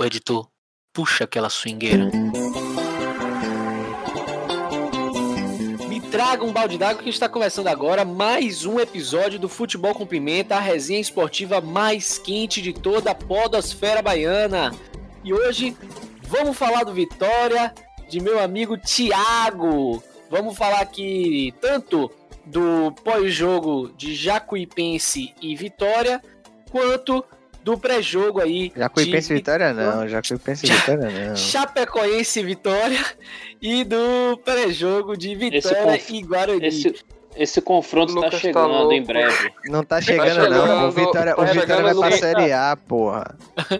O editor, puxa aquela swingueira. Me traga um balde d'água que está começando agora mais um episódio do Futebol com Pimenta, a resenha esportiva mais quente de toda a podosfera baiana. E hoje vamos falar do Vitória, de meu amigo Thiago. Vamos falar aqui tanto do pós-jogo de Jacuipense e Vitória, quanto do pré-jogo aí. Jacuipense e Vitória não, Jacuipense e Vitória não. Chapecoense Vitória e do pré-jogo de Vitória conf... e Guarani. Esse, esse confronto tá Lucas tá chegando louco. em breve. Não tá chegando, chegando, não. O Vitória, o tá Vitória chegando vai pra Série A, porra.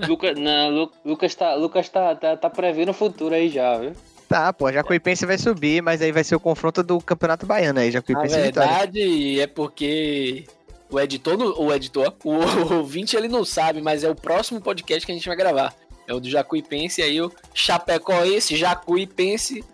Luca, não, Lu- Lucas, tá, Lucas tá, tá, tá prevendo o futuro aí já, viu? Tá, pô, Jacuipense vai subir, mas aí vai ser o confronto do Campeonato Baiano aí, Na Jacuipense Vitória. verdade, é porque o editor, o editor, o ouvinte, ele não sabe, mas é o próximo podcast que a gente vai gravar. É o do Jacuipense, aí o Chapecoense, Jacuipense,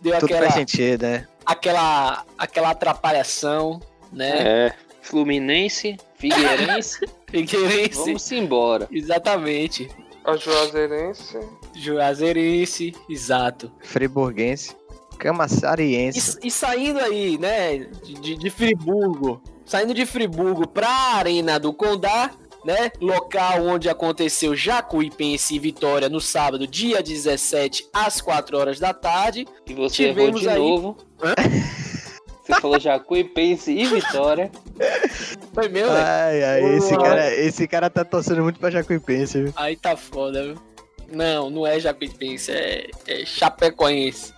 deu Tudo aquela, faz sentido, né? aquela, aquela atrapalhação, né? É. Fluminense, Figueirense, Figueirense, vamos embora. exatamente. A Juazeirense. Juazeirense, exato. Friburguense, Camassariense. E, e saindo aí, né, de, de- de Friburgo, saindo de Friburgo pra Arena do Condá, né, local onde aconteceu Jacuipense e Vitória no sábado, dia 17, às 4 horas da tarde. E você Tivemos errou de aí- novo. Hã? Você falou Jacuipense e Vitória. Foi meu? Ai, ai, esse cara, esse cara tá torcendo muito pra Jacuipense, viu? Aí tá foda, viu? Não, não é Jacuipense, é, é Chapecoense.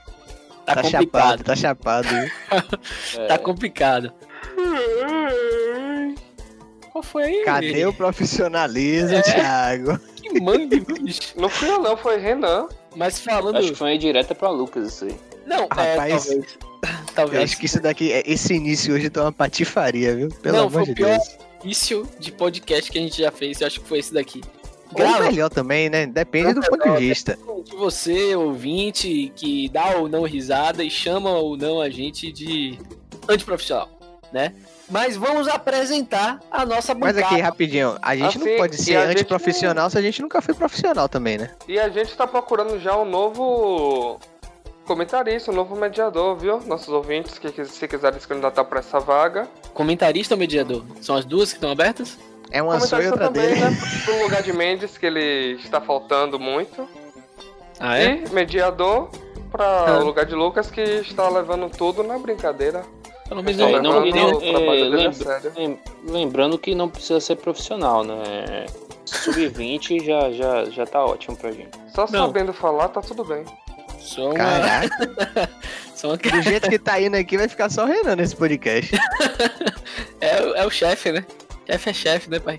Tá, Tá complicado, chapado, tá chapado, viu? É, tá complicado. Qual foi aí? Cadê o profissionalismo, É. Thiago? Que mangue, bicho. Não fui eu não, foi Renan. Mas falando... Acho que foi direta pra Lucas isso aí. Não, é, Rapaz, talvez. Eu Talvez. acho que isso daqui, é- esse início hoje tá uma patifaria, viu? Pelo Não, amor foi de o pior Deus. início de podcast que a gente já fez, eu acho que foi esse daqui. Ou Grava melhor também, né? Depende do ponto de vista. de você, ouvinte, que dá ou não risada e chama ou não a gente de antiprofissional, né? Mas vamos apresentar a nossa Mas bancada. aqui, rapidinho, a gente não Assim, pode e ser a gente antiprofissional se a gente nunca foi profissional também, né? E a gente tá procurando já um novo comentarista, um novo mediador, viu? Nossos ouvintes que se quiserem se candidatar pra essa vaga. Comentarista ou mediador? São as duas que estão abertas? É uma sua e outra também, dele. né? Pro lugar de Mendes, que ele está faltando muito. Ah, é? E mediador pra Ah. o lugar de Lucas, que está levando tudo na brincadeira. Pelo menos É, não, não- não, é, a lembra- Lembrando que não precisa ser profissional, né? Sub-20 já, já, já tá ótimo pra gente. Só Não. sabendo falar, tá tudo bem. só uma, Caraca, só uma... do jeito que tá indo aqui, vai ficar só o Renan nesse podcast. É, o- é o chefe, né? Chefe é chefe, né, pai?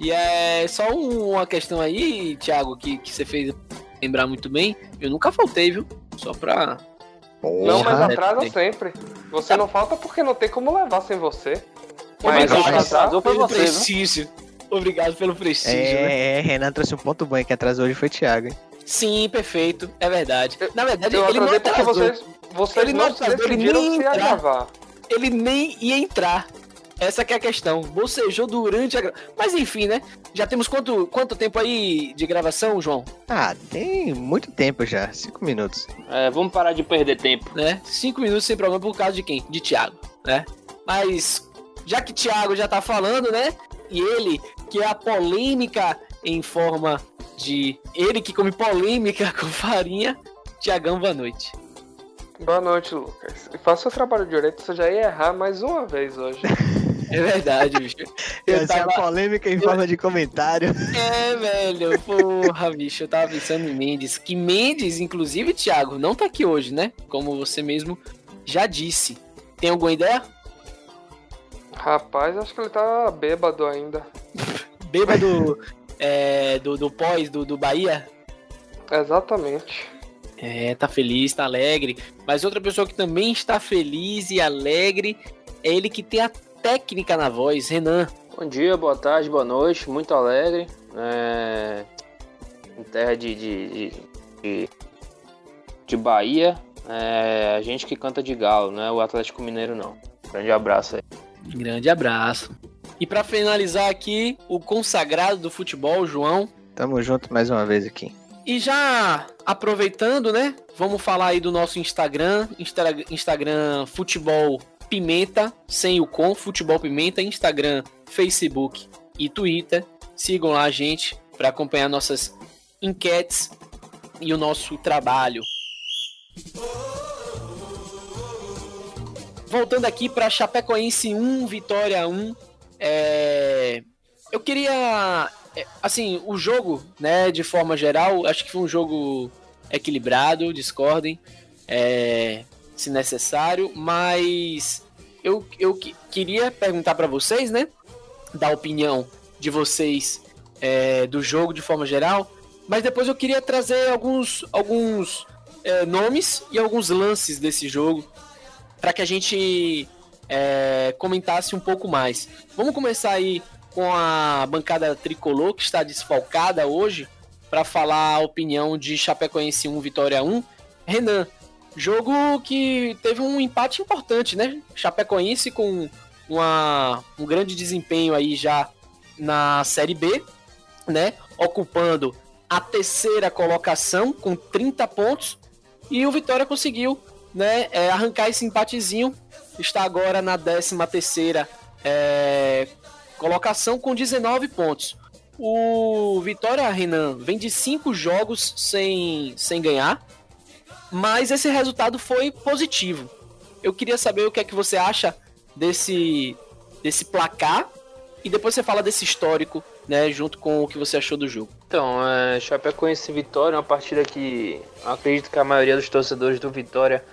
E é só um- uma questão aí, Thiago, que, que você fez lembrar muito bem. Eu nunca faltei, viu? Só pra. Não, mas Porra. atrasa tem. sempre. Você não falta porque não tem como levar sem você. Mas Mas atrasar, atrasou pelo você, prestígio. Obrigado pelo prestígio, né? É, é, Renan trouxe um ponto bom, e quem atrasou hoje foi Thiago. Sim, perfeito. É verdade. Na verdade, eu ele não porque vocês, vocês Ele não não ele nem se entrar. agravar. Ele nem ia entrar. Essa que é a questão. Bocejou durante a. gra- Mas enfim, né? Já temos quanto, quanto tempo aí de gravação, João? Ah, tem muito tempo já, cinco minutos. É, vamos parar de perder tempo. né? Cinco minutos sem problema por causa de quem? De Thiago, né? Mas já que Thiago já tá falando, né? E ele, que é a polêmica em forma de. Ele que come polêmica com farinha. Tiagão, boa noite. Boa noite, Lucas. E faça o trabalho direito, você já ia errar mais uma vez hoje. É verdade, bicho. Eu Essa é a tava... polêmica em forma de comentário. É, velho. Porra, bicho. Eu tava pensando em Mendes. Que Mendes, inclusive, Thiago, não tá aqui hoje, né? Como você mesmo já disse. Tem alguma ideia? Rapaz, acho que ele tá bêbado ainda. Bêbado é, do, do pós do, do Bahia? Exatamente. É, tá feliz, tá alegre. Mas outra pessoa que também está feliz e alegre é ele que tem a técnica na voz, Renan. Bom dia, boa tarde, boa noite, muito alegre. É, Em terra de, de, de, de, de Bahia, é, a gente que canta de galo, não é o Atlético Mineiro não. Grande abraço aí. Grande abraço. E pra finalizar aqui, o consagrado do futebol, João. Tamo junto mais uma vez aqui. E já aproveitando, né? Vamos falar aí do nosso Instagram, Insta Instagram Futebol Pimenta, sem o com, Futebol Pimenta, Instagram, Facebook e Twitter. Sigam lá a gente para acompanhar nossas enquetes e o nosso trabalho. Voltando aqui para Chapecoense 1, Vitória 1. É... Eu queria. é, Assim, o jogo, né, de forma geral, acho que foi um jogo equilibrado, discordem, é, se necessário, mas eu, eu que- queria perguntar para vocês, né, da opinião de vocês é, do jogo de forma geral, mas depois eu queria trazer alguns, alguns é, nomes e alguns lances desse jogo para que a gente é, comentasse um pouco mais. Vamos começar aí com a bancada tricolor que está desfalcada hoje para falar a opinião de Chapecoense 1 Vitória 1. Renan, jogo que teve um empate importante, né? Chapecoense com uma, um grande desempenho aí já na Série B, né? Ocupando a terceira colocação com 30 pontos e o Vitória conseguiu, né, é, arrancar esse empatezinho. Está agora na 13 terceira é, colocação com 19 pontos. O Vitória Renan vem de cinco jogos sem, sem ganhar, mas esse resultado foi positivo. Eu queria saber o que é que você acha desse, desse placar e depois você fala desse histórico, né, junto com o que você achou do jogo. Então, é, Chapecoense e Vitória uma partida que acredito que a maioria dos torcedores do Vitória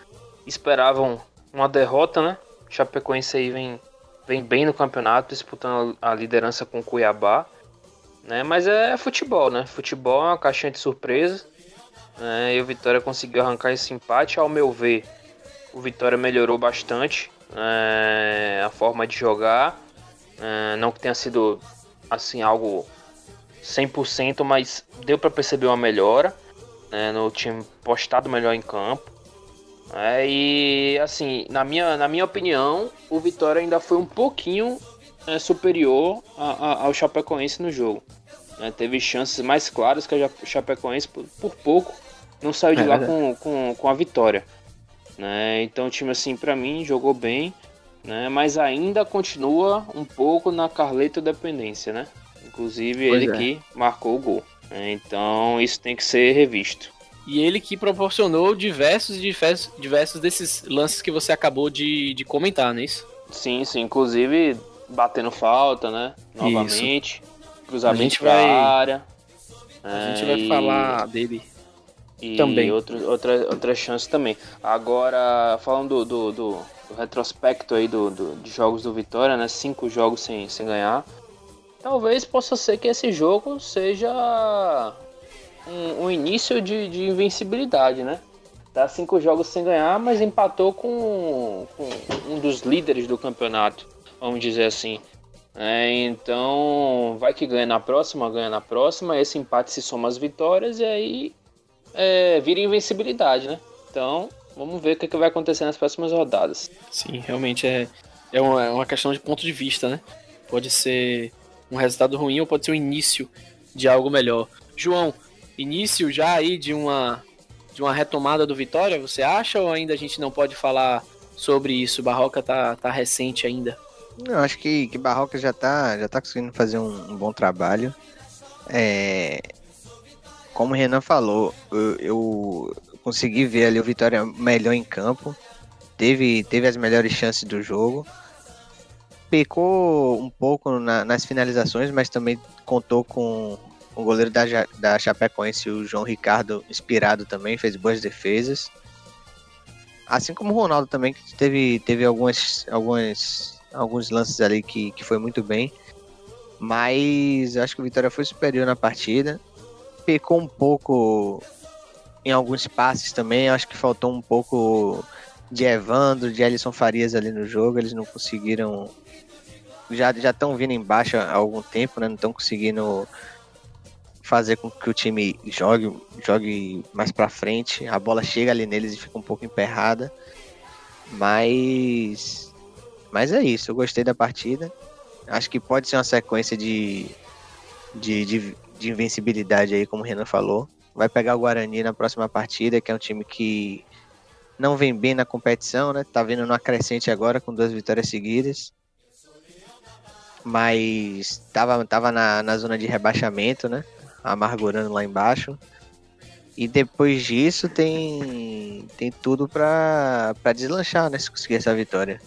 esperavam uma derrota, né? Chapecoense aí vem, vem bem no campeonato, disputando a liderança com o Cuiabá, né? Mas é futebol, né? Futebol é uma caixinha de surpresa, né? E o Vitória conseguiu arrancar esse empate, ao meu ver, o Vitória melhorou bastante é, a forma de jogar, é, não que tenha sido assim algo 100%, mas deu para perceber uma melhora né, no time postado melhor em campo. É, e assim, na minha, na minha opinião, o Vitória ainda foi um pouquinho é, superior a- a- ao Chapecoense no jogo. Né. teve chances mais claras que a Chapecoense, por, por pouco, não saiu de É lá com, com, com a vitória. né. Então o time, assim, para mim, jogou bem, né, mas ainda continua um pouco na Carleto dependência, né? Inclusive Pois ele é. que marcou o gol. né. Então isso tem que ser revisto. E ele que proporcionou diversos, diversos, diversos desses lances que você acabou de, de comentar, não é isso? Sim, sim, inclusive batendo falta, né? Novamente. Cruzamento A gente vai- área. A É, gente vai e- falar dele. e também. Outro, outra, outra chance também. Agora, falando do, do, do- do retrospecto aí do, do- de jogos do Vitória, né? Cinco jogos sem, sem ganhar. Talvez possa ser que esse jogo seja um, um início de, de invencibilidade, né? Dá cinco jogos sem ganhar, mas empatou com, com um dos líderes do campeonato, vamos dizer assim. É, então, vai que ganha na próxima, ganha na próxima. Esse empate se soma às vitórias e aí é, vira invencibilidade, né? Então, vamos ver o que, que vai acontecer nas próximas rodadas. Sim, realmente é, é, uma, é uma questão de ponto de vista, né? Pode ser um resultado ruim ou pode ser o início de algo melhor. João, início já aí de uma, de uma retomada do Vitória, você acha? Ou ainda a gente não pode falar sobre isso? Barroca tá, tá recente ainda. Eu acho que, que Barroca já tá, já tá conseguindo fazer um, um bom trabalho. É, como o Renan falou, eu, eu consegui ver ali o Vitória melhor em campo. Teve, teve as melhores chances do jogo. Pecou um pouco na- nas finalizações, mas também contou com o goleiro da, da Chapecoense, o João Ricardo, inspirado também, fez boas defesas. Assim como o Ronaldo também, que teve, teve algumas, algumas, alguns lances ali que, que foi muito bem. Mas acho que o Vitória foi superior na partida. Pecou um pouco em alguns passes também. Acho que faltou um pouco de Evandro, de Alisson Farias ali no jogo. Eles não conseguiram. Já estão vindo embaixo há algum tempo, né? Não estão conseguindo fazer com que o time jogue, jogue mais pra frente. A bola chega ali neles e fica um pouco emperrada. Mas. Mas é isso, eu gostei da partida. Acho que pode ser uma sequência de, de, de, de invencibilidade aí, como o Renan falou. Vai pegar o Guarani na próxima partida, que é um time que não vem bem na competição, né? Tá vindo numa crescente agora com duas vitórias seguidas. Mas tava, tava na, na zona de rebaixamento, né? Amargurando lá embaixo. E depois disso tem, tem tudo para deslanchar, né? Se conseguir essa vitória.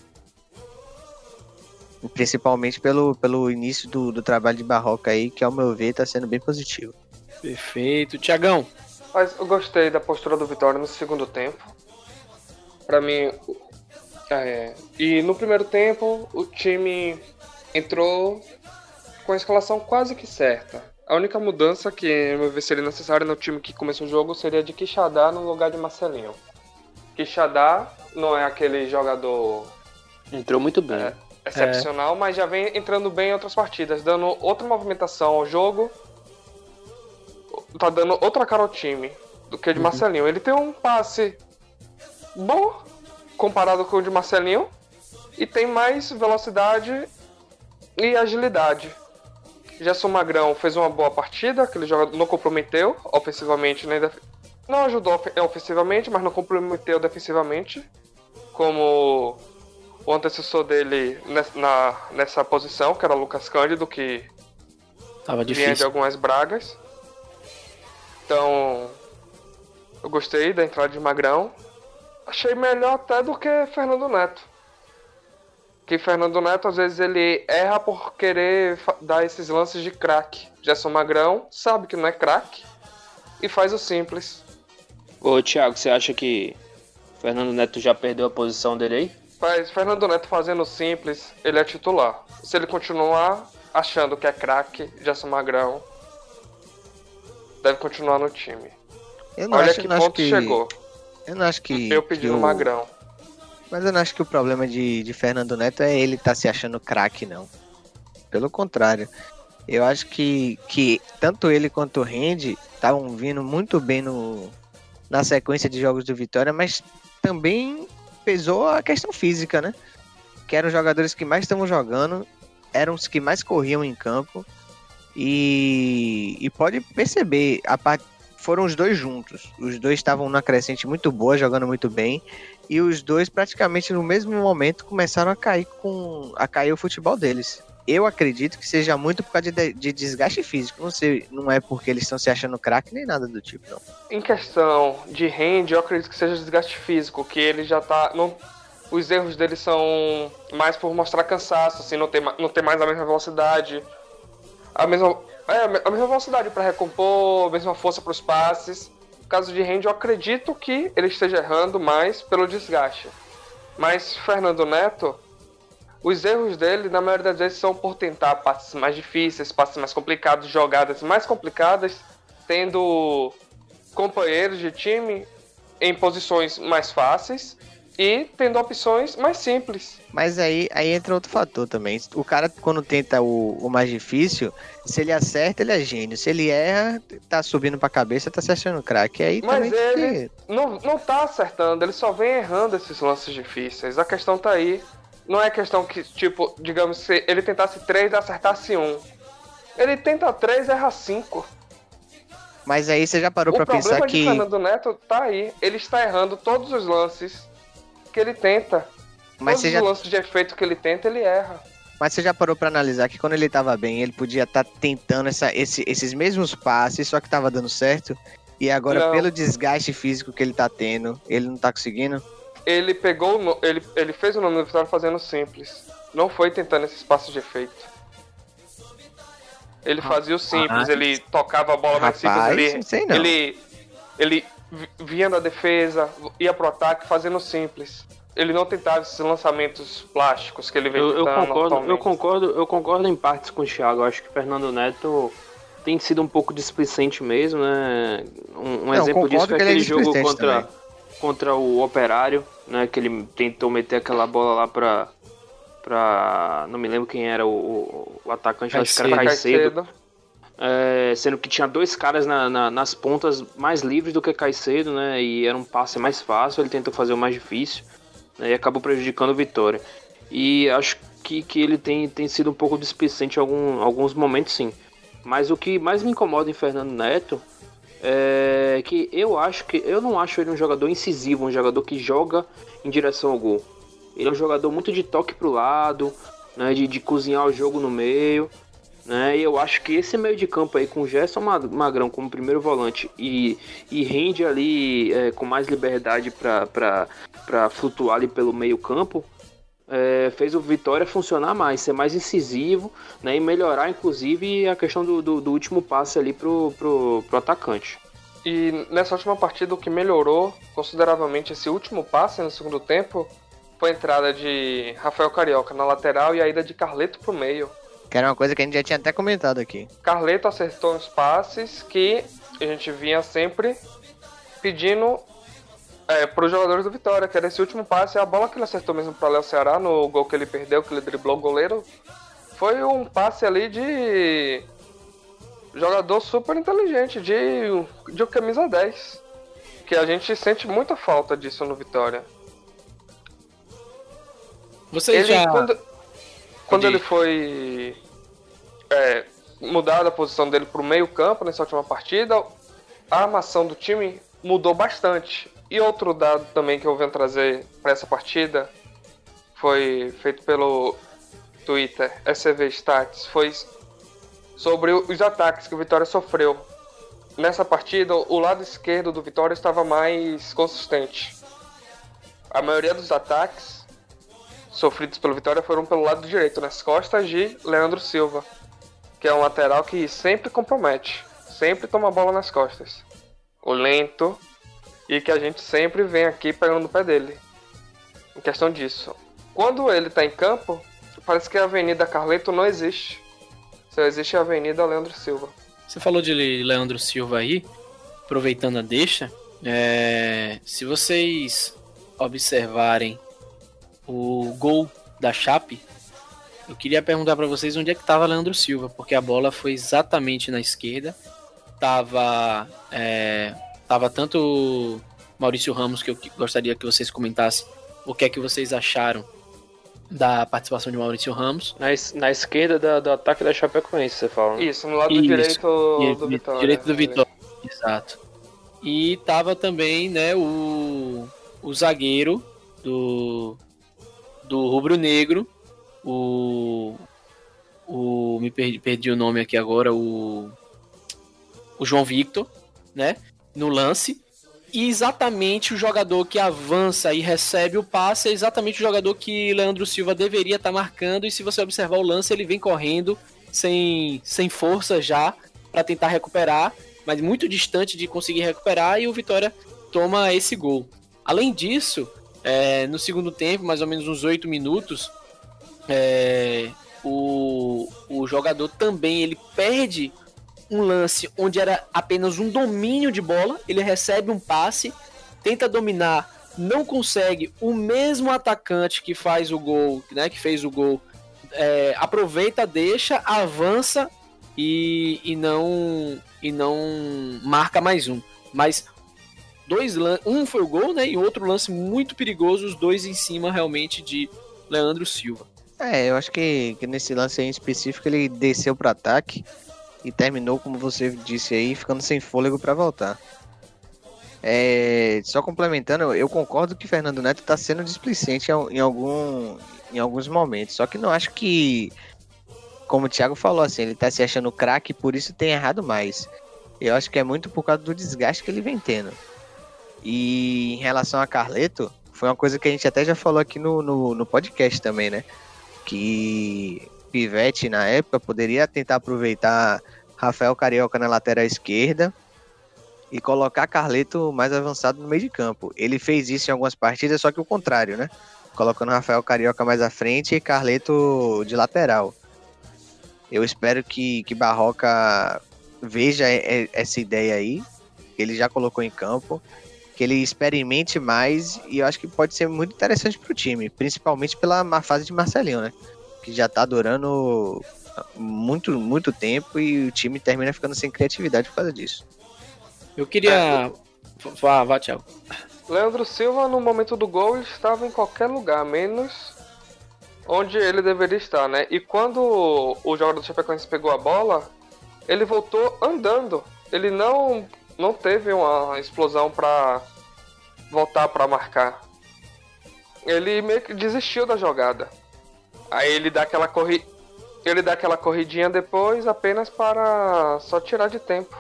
Principalmente pelo, pelo início do, do trabalho de Barroca aí, que ao meu ver está sendo bem positivo. Perfeito. Tiagão. Mas eu gostei da postura do Vitória no segundo tempo. Para mim. É, e no primeiro tempo, o time entrou com a escalação quase que certa. A única mudança que eu ver seria necessária no time que começou o jogo seria de Quixadá no lugar de Marcelinho. Quixadá não é aquele jogador. Entrou muito bem. É, excepcional, é. mas já vem entrando bem em outras partidas, dando outra movimentação ao jogo. Tá dando outra cara ao time do que o de uhum. Marcelinho. Ele tem um passe bom comparado com o de Marcelinho e tem mais velocidade e agilidade. Gerson Magrão fez uma boa partida, aquele jogador não comprometeu ofensivamente nem def... não ajudou ofensivamente, mas não comprometeu defensivamente, como o antecessor dele na, nessa posição, que era Lucas Cândido, que Tava vinha de algumas bragas. Então, eu gostei da entrada de Magrão. Achei melhor até do que Fernando Neto que Fernando Neto às vezes ele erra por querer dar esses lances de craque. Gerson Magrão sabe que não é craque e faz o simples. Ô Thiago, você acha que Fernando Neto já perdeu a posição dele aí? Mas Fernando Neto fazendo simples, ele é titular. Se ele continuar achando que é craque, Gerson Magrão deve continuar no time. Olha acho, que ponto que... chegou. Eu não acho que. Eu pedi no Magrão. Mas eu não acho que o problema de, de Fernando Neto é ele estar tá se achando craque, não. Pelo contrário. Eu acho que, que tanto ele quanto o Randy estavam vindo muito bem no, na sequência de jogos do Vitória, mas também pesou a questão física, né? Que eram os jogadores que mais estavam jogando, eram os que mais corriam em campo. E, e pode perceber, a foram os dois juntos. Os dois estavam numa crescente muito boa, jogando muito bem e os dois praticamente no mesmo momento começaram a cair com a cair o futebol deles. Eu acredito que seja muito por causa de, de desgaste físico. Não sei, não é porque eles estão se achando craque nem nada do tipo, não. Em questão de rende, eu acredito que seja desgaste físico, que ele já tá. Não, os erros dele são mais por mostrar cansaço, assim, não ter, não ter mais a mesma velocidade. A mesma, é, a mesma velocidade para recompor, a mesma força para os passes caso de Randy, eu acredito que ele esteja errando mais pelo desgaste. Mas Fernando Neto, os erros dele, na maioria das vezes, são por tentar passes mais difíceis, passes mais complicados, jogadas mais complicadas, tendo companheiros de time em posições mais fáceis e tendo opções mais simples. Mas aí, aí entra outro fator também. O cara, quando tenta o, o mais difícil, se ele acerta, ele é gênio. Se ele erra, tá subindo pra cabeça, tá se achando craque. Aí Mas ele não, não tá acertando, ele só vem errando esses lances difíceis. A questão tá aí. Não é questão que, tipo, digamos, se ele tentasse três e acertasse um. Ele tenta três erra cinco. Mas aí você já parou para pensar que. O problema de Fernando Neto tá aí. Ele está errando todos os lances que ele tenta. Mas Todos já... os lances de efeito que ele tenta, ele erra. Mas você já parou para analisar que quando ele tava bem, ele podia estar tá tentando essa, esse, esses mesmos passes, só que tava dando certo? E agora, não. pelo desgaste físico que ele tá tendo, ele não tá conseguindo? Ele pegou, ele, ele fez o nome do Vitória fazendo simples. Não foi tentando esses passos de efeito. Ele fazia o simples, ah, ele tocava a bola mais simples, ele, sei não. ele, ele vinha da defesa, ia pro ataque fazendo simples. Ele não tentava esses lançamentos plásticos que ele vem eu, eu concordo, eu concordo, eu concordo em partes com o Thiago. Eu acho que o Fernando Neto tem sido um pouco displicente mesmo, né? Um, um não, exemplo disso foi aquele é jogo contra, contra o Operário, né? Que ele tentou meter aquela bola lá pra. pra não me lembro quem era o, o atacante, acho que era Caicedo. É, sendo que tinha dois caras na, na, nas pontas mais livres do que Caicedo, né? E era um passe mais fácil, ele tentou fazer o mais difícil né, e acabou prejudicando o Vitória. E acho que, que ele tem, tem sido um pouco displicente em algum, alguns momentos, sim. Mas o que mais me incomoda em Fernando Neto é que eu acho que eu não acho ele um jogador incisivo, um jogador que joga em direção ao gol. Ele é um jogador muito de toque pro lado, né, de, de cozinhar o jogo no meio. Né, e eu acho que esse meio de campo aí com o Gerson Magrão como primeiro volante e, e rende ali é, com mais liberdade para flutuar ali pelo meio campo, é, fez o Vitória funcionar mais, ser mais incisivo né, e melhorar, inclusive, a questão do, do, do, último passe ali pro, pro, pro atacante. E nessa última partida, o que melhorou consideravelmente esse último passe no segundo tempo foi a entrada de Rafael Carioca na lateral e a ida de Carleto pro meio. Que era uma coisa que a gente já tinha até comentado aqui. Carleto acertou uns passes que a gente vinha sempre pedindo é, para os jogadores do Vitória, que era esse último passe, a bola que ele acertou mesmo para Léo Ceará no gol que ele perdeu, que ele driblou o goleiro, foi um passe ali de jogador super inteligente, de, de camisa 10. Que a gente sente muita falta disso no Vitória. Você ele, já... Quando, quando ele foi é, mudado a posição dele para o meio campo nessa última partida, a armação do time mudou bastante. E outro dado também que eu venho trazer para essa partida foi feito pelo Twitter, SV Stats, foi sobre os ataques que o Vitória sofreu. Nessa partida, o lado esquerdo do Vitória estava mais consistente. A maioria dos ataques sofridos pelo Vitória foram pelo lado direito, nas costas de Leandro Silva, que é um lateral que sempre compromete, sempre toma a bola nas costas. O lento, e que a gente sempre vem aqui pegando no pé dele. Em questão disso. Quando ele tá em campo, parece que a Avenida Carleto não existe. Só existe a Avenida Leandro Silva. Você falou de Leandro Silva aí, aproveitando a deixa. É... Se vocês observarem o gol da Chape, eu queria perguntar para vocês onde é que estava Leandro Silva, porque a bola foi exatamente na esquerda. Tava é, Tava tanto Maurício Ramos, que eu gostaria que vocês comentassem o que é que vocês acharam da participação de Maurício Ramos. Na, na esquerda da, do ataque da Chapecoense, você fala. Né? Isso, no lado Isso. direito do Vitória. Direito do Vitória, exato. E tava também, né, o, o zagueiro do, do Rubro Negro, o, o me perdi, perdi o nome aqui agora, o, o João Victor, né? No lance. E exatamente o jogador que avança e recebe o passe é exatamente o jogador que Leandro Silva deveria estar tá marcando. E se você observar o lance, ele vem correndo sem, sem força já para tentar recuperar, mas muito distante de conseguir recuperar. E o Vitória toma esse gol. Além disso, é, no segundo tempo, mais ou menos uns oito minutos, é, o, o jogador também ele perde um lance onde era apenas um domínio de bola, ele recebe um passe, tenta dominar, não consegue. O mesmo atacante que faz o gol, né, que fez o gol, é, aproveita, deixa, avança e, e não e não marca mais um. Mas dois um foi o gol, né, e outro lance muito perigoso, os dois em cima realmente de Leandro Silva. É, eu acho que, que nesse lance em específico ele desceu para ataque e terminou, como você disse aí, ficando sem fôlego para voltar. É, só complementando, eu concordo que Fernando Neto está sendo displicente em, algum, em alguns momentos. Só que não acho que, como o Thiago falou, assim, ele está se achando craque, por isso tem errado mais. Eu acho que é muito por causa do desgaste que ele vem tendo. E em relação a Carleto, foi uma coisa que a gente até já falou aqui no, no, no podcast também, né? Que Pivete na época poderia tentar aproveitar Rafael Carioca na lateral esquerda e colocar Carleto mais avançado no meio de campo. Ele fez isso em algumas partidas, só que o contrário, né? Colocando Rafael Carioca mais à frente e Carleto de lateral. Eu espero que, que Barroca veja essa ideia aí, que ele já colocou em campo, que ele experimente mais e eu acho que pode ser muito interessante para o time, principalmente pela má fase de Marcelinho, né? Que já está durando muito, muito tempo e o time termina ficando sem criatividade por causa disso. Eu queria. É, vá, vá, Thiago. Leandro Silva, no momento do gol, estava em qualquer lugar, menos onde ele deveria estar, né? E quando o jogador do Chapecoense pegou a bola, ele voltou andando. Ele não não teve uma explosão para voltar para marcar. Ele meio que desistiu da jogada. Aí ele dá aquela corri... ele dá aquela corridinha depois apenas para só tirar de tempo.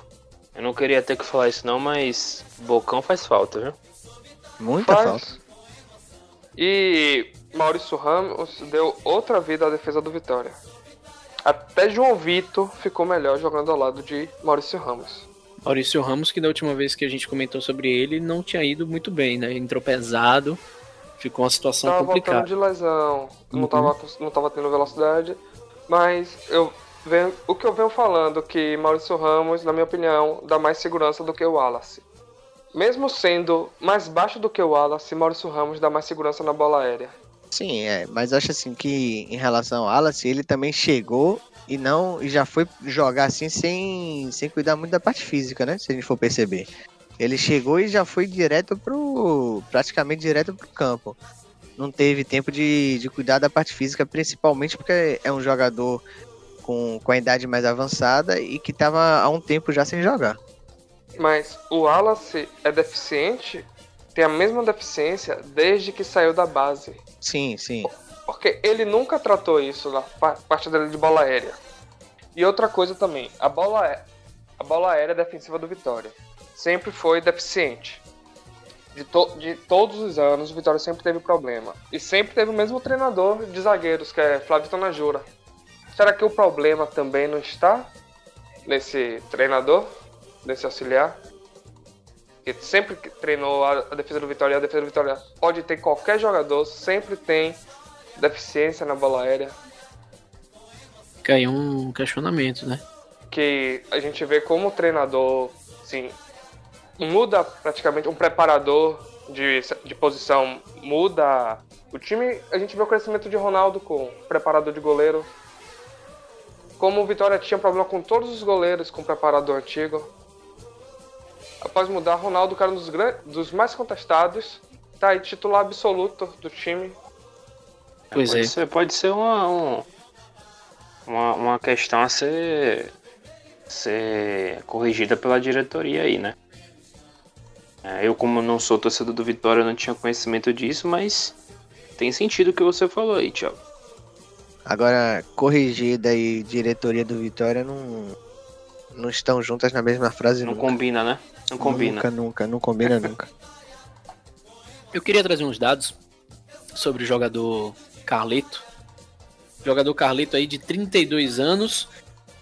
Eu não queria ter que falar isso não, mas Bocão faz falta, viu? Muita Faz. falta. E Maurício Ramos deu outra vida à defesa do Vitória. Até João Vitor ficou melhor jogando ao lado de Maurício Ramos. Maurício Ramos, que da última vez que a gente comentou sobre ele, não tinha ido muito bem, né? Entrou pesado, ficou uma situação Tava complicada. voltando de lesão, Uhum. não, tava, não tava tendo velocidade, mas eu venho, o que eu venho falando que Maurício Ramos, na minha opinião, dá mais segurança do que o Wallace. Mesmo sendo mais baixo do que o Wallace, Maurício Ramos dá mais segurança na bola aérea. Sim, é, mas acho assim que em relação ao Wallace, ele também chegou e não e já foi jogar assim sem, sem cuidar muito da parte física, né? Se a gente for perceber. Ele chegou e já foi direto pro. praticamente direto pro campo. Não teve tempo de, de cuidar da parte física, principalmente porque é um jogador com, com a idade mais avançada e que tava há um tempo já sem jogar. Mas o Wallace é deficiente, tem a mesma deficiência desde que saiu da base. Sim, sim. Porque ele nunca tratou isso na pa- parte dele de bola aérea. E outra coisa também, a bola, aé- a bola aérea defensiva do Vitória sempre foi deficiente. De, to- de todos os anos, o Vitória sempre teve problema. E sempre teve o mesmo treinador de zagueiros, que é Flávio Tonajura. Será que o problema também não está nesse treinador, nesse auxiliar? Que sempre treinou a, a defesa do Vitória, e a defesa do Vitória pode ter qualquer jogador, sempre tem deficiência na bola aérea, Fica aí um questionamento, né? que a gente vê como o treinador, assim, muda praticamente, um preparador de, de posição muda o time. A gente vê o crescimento de Ronaldo com preparador de goleiro. Como o Vitória tinha problema com todos os goleiros com o preparador antigo. Após mudar, Ronaldo, cara, um dos, gran- dos mais contestados, tá aí titular absoluto do time. Pois pode é. Ser, pode ser uma, um- uma, uma questão a ser, ser corrigida pela diretoria aí, né? É, Eu, como não sou torcedor do Vitória, não tinha conhecimento disso, mas tem sentido o que você falou aí, Thiago. Agora, corrigida e diretoria do Vitória não, não estão juntas na mesma frase Não nunca. combina, né? Não combina. Nunca, nunca, não combina nunca. Eu queria trazer uns dados sobre o jogador Carleto. O jogador Carleto aí de 32 anos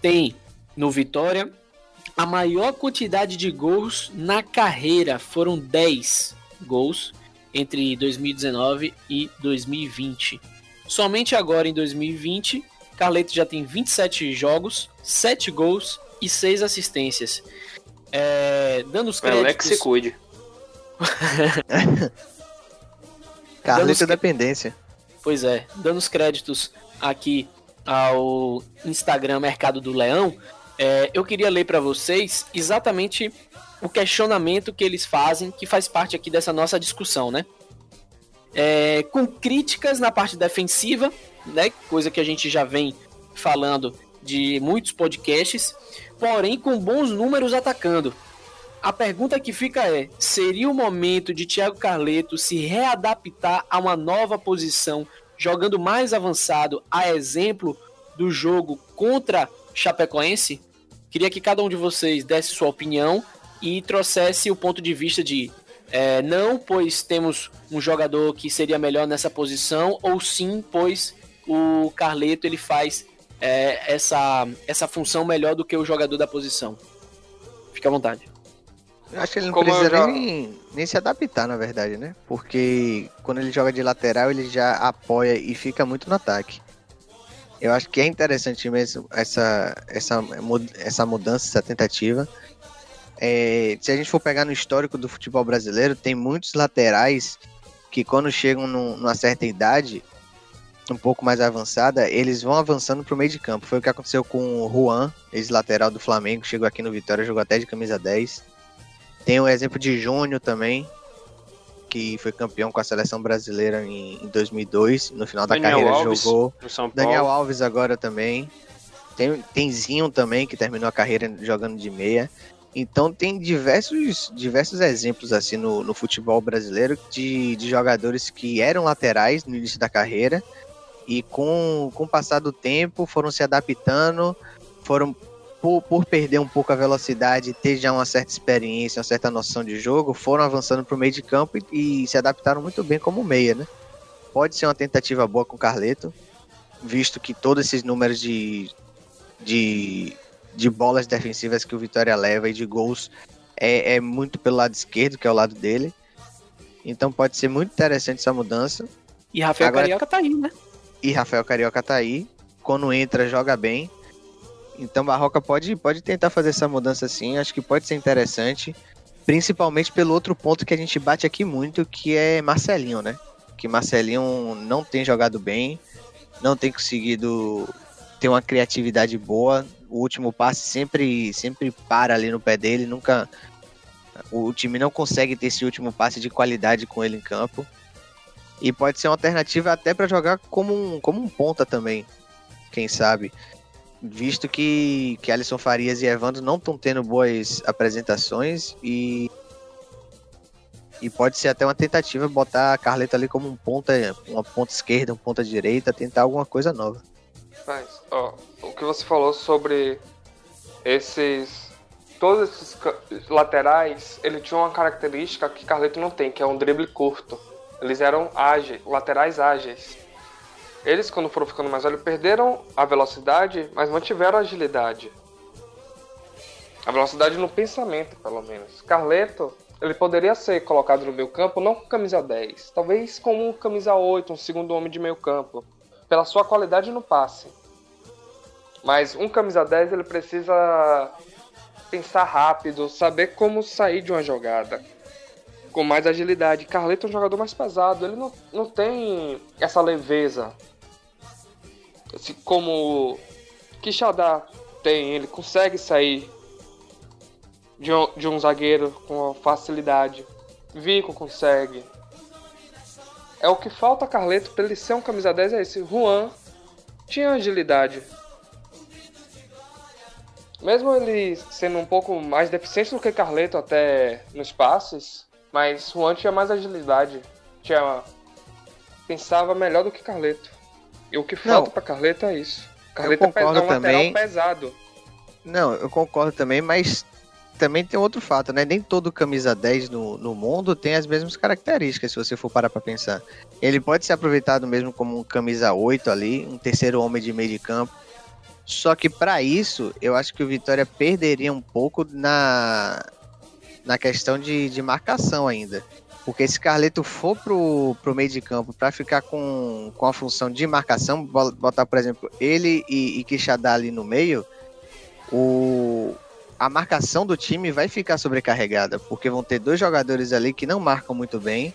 tem no Vitória a maior quantidade de gols na carreira. Foram 10 gols entre 2019 e 2020. Somente agora em 2020, Carleto já tem 27 jogos, 7 gols e 6 assistências. É, dando os créditos... se cuide. Carlito que- dependência. Pois é, dando os créditos aqui ao Instagram Mercado do Leão, é, eu queria ler para vocês exatamente o questionamento que eles fazem, que faz parte aqui dessa nossa discussão, né? É, com críticas na parte defensiva, né? Coisa que a gente já vem falando de muitos podcasts, porém com bons números atacando. A pergunta que fica é: seria o momento de Thiago Carleto se readaptar a uma nova posição, jogando mais avançado, a exemplo do jogo contra Chapecoense? Queria que cada um de vocês desse sua opinião e trouxesse o ponto de vista de é, não, pois temos um jogador que seria melhor nessa posição, ou sim, pois o Carleto ele faz é, essa, essa função melhor do que o jogador da posição. Fique à vontade. Eu acho que ele não Como precisa já- nem, nem se adaptar, na verdade, né? Porque quando ele joga de lateral, ele já apoia e fica muito no ataque. Eu acho que é interessante mesmo essa, essa, essa mudança, essa tentativa. É, se a gente for pegar no histórico do futebol brasileiro, tem muitos laterais que quando chegam num- numa certa idade, um pouco mais avançada, eles vão avançando pro meio de campo. Foi o que aconteceu com o Juan, ex-lateral do Flamengo, chegou aqui no Vitória, jogou até de camisa 10. Tem o exemplo de Júnior também, que foi campeão com a seleção brasileira em, em 2002. No final da Daniel carreira Alves. jogou. Daniel Alves agora também. Tem, tem Zinho também, que terminou a carreira jogando de meia. Então tem diversos, diversos exemplos assim no, no futebol brasileiro de, de jogadores que eram laterais no início da carreira e com, com o passar do tempo foram se adaptando, foram por, por perder um pouco a velocidade, ter já uma certa experiência, uma certa noção de jogo, foram avançando para o meio de campo e, e, se adaptaram muito bem como meia, né? Pode ser uma tentativa boa com o Carleto, visto que todos esses números de, de, de bolas defensivas que o Vitória leva e de gols é, é muito pelo lado esquerdo, que é o lado dele. Então pode ser muito interessante essa mudança. E Rafael Agora, Carioca tá aí, né? E Rafael Carioca tá aí. Quando entra, joga bem. Então Barroca pode, pode tentar fazer essa mudança sim, acho que pode ser interessante. Principalmente pelo outro ponto que a gente bate aqui muito, que é Marcelinho, né? Que Marcelinho não tem jogado bem, não tem conseguido ter uma criatividade boa. O último passe sempre, sempre para ali no pé dele, nunca. O time não consegue ter esse último passe de qualidade com ele em campo. E pode ser uma alternativa até para jogar como um, como um ponta também. Quem sabe? Visto que, que Alisson Farias e Evandro não estão tendo boas apresentações e e pode ser até uma tentativa botar a Carleta ali como um ponta, uma ponta esquerda, um ponta direita, tentar alguma coisa nova. Mas, ó, o que você falou sobre esses todos esses laterais, ele tinha uma característica que Carleto não tem, que é um drible curto. Eles eram ágeis, laterais ágeis. Eles, quando foram ficando mais velhos, perderam a velocidade, mas mantiveram a agilidade. A velocidade no pensamento, pelo menos. Carleto, ele poderia ser colocado no meio campo não com camisa 10, talvez como um camisa 8, um segundo homem de meio campo, pela sua qualidade no passe. Mas um camisa 10 ele precisa pensar rápido, saber como sair de uma jogada com mais agilidade. Carleto é um jogador mais pesado, ele não, não tem essa leveza assim, como Quixadá tem, ele consegue sair de um, de um zagueiro com facilidade. Vico consegue. É o que falta a Carleto para ele ser um camisa 10 é esse. Juan tinha agilidade. Mesmo ele sendo um pouco mais deficiente do que Carleto até nos passes, mas Juan tinha mais agilidade. Tinha pensava melhor do que Carleto. E o que falta para Carleta é isso. Carleta eu concordo é um também. pesado. Não, eu concordo também, mas também tem outro fato, né? Nem todo camisa 10 no, no mundo tem as mesmas características, se você for parar pra pensar. Ele pode ser aproveitado mesmo como um camisa 8 ali, um terceiro homem de meio de campo. Só que para isso, eu acho que o Vitória perderia um pouco na, na questão de, de marcação ainda. Porque se Carleto for pro, pro meio de campo para ficar com, com a função de marcação, botar, por exemplo, ele e, e Quixadá ali no meio, o, a marcação do time vai ficar sobrecarregada, porque vão ter dois jogadores ali que não marcam muito bem.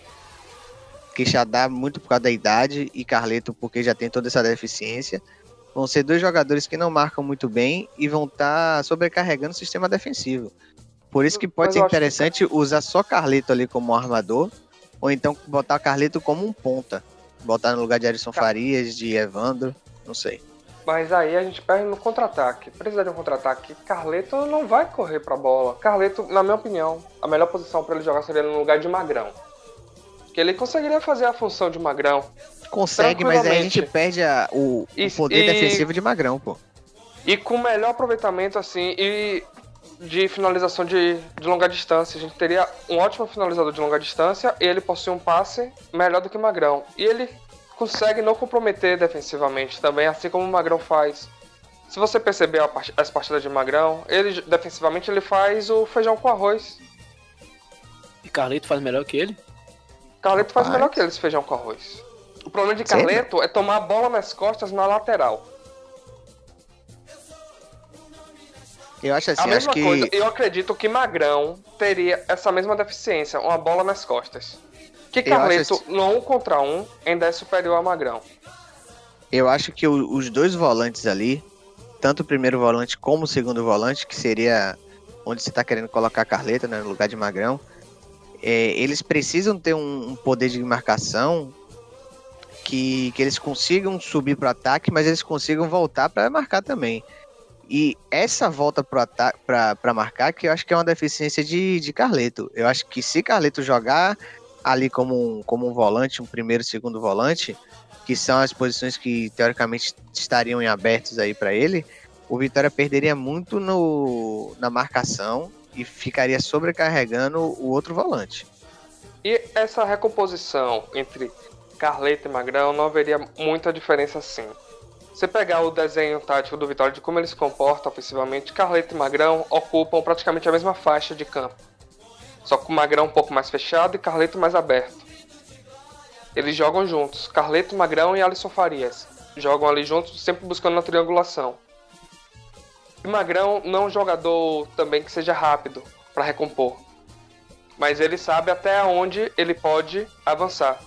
Quixadá muito por causa da idade e Carleto porque já tem toda essa deficiência. Vão ser dois jogadores que não marcam muito bem e vão estar tá sobrecarregando o sistema defensivo. Por isso que pode ser interessante que... usar só Carleto ali como armador, ou então botar Carleto como um ponta. Botar no lugar de Alisson tá. Farias, de Evandro, não sei. Mas aí a gente perde no contra-ataque. Precisa de um contra-ataque. Carleto não vai correr pra bola. Carleto, na minha opinião, a melhor posição para ele jogar seria no lugar de Magrão. Que ele conseguiria fazer a função de Magrão. Consegue, mas aí a gente perde a, o, o poder e, defensivo de Magrão, pô. E com melhor aproveitamento, assim, e de finalização de, de longa distância. A gente teria um ótimo finalizador de longa distância e ele possui um passe melhor do que o Magrão. E ele consegue não comprometer defensivamente também, assim como o Magrão faz. Se você perceber as partidas de Magrão, ele defensivamente ele faz o feijão com arroz. E Carleto faz melhor que ele? Carleto faz melhor que ele esse feijão com arroz. O problema de Carleto Sério? é tomar a bola nas costas na lateral. Eu acho assim, a mesma acho coisa, que... eu acredito que Magrão teria essa mesma deficiência, uma bola nas costas. Que Carleto, assim... no um contra um, ainda é superior a Magrão. Eu acho que o, os dois volantes ali, tanto o primeiro volante como o segundo volante, que seria onde você está querendo colocar a Carleta, né, no lugar de Magrão, é, eles precisam ter um, um, poder de marcação que, que eles consigam subir para o ataque, mas eles consigam voltar para marcar também. E essa volta para marcar, que eu acho que é uma deficiência de, de Carleto. Eu acho que se Carleto jogar ali como um, como um volante, um primeiro, segundo volante, que são as posições que teoricamente estariam em abertos aí para ele, o Vitória perderia muito no, na marcação e ficaria sobrecarregando o outro volante. E essa recomposição entre Carleto e Magrão não haveria muita diferença assim. Você pegar o desenho tático do Vitória de como ele se comporta ofensivamente, Carleto e Magrão ocupam praticamente a mesma faixa de campo. Só que o Magrão um pouco mais fechado e Carleto mais aberto. Eles jogam juntos, Carleto, Magrão e Alisson Farias. Jogam ali juntos, sempre buscando a triangulação. E Magrão não é um jogador também que seja rápido para recompor. Mas ele sabe até onde ele pode avançar.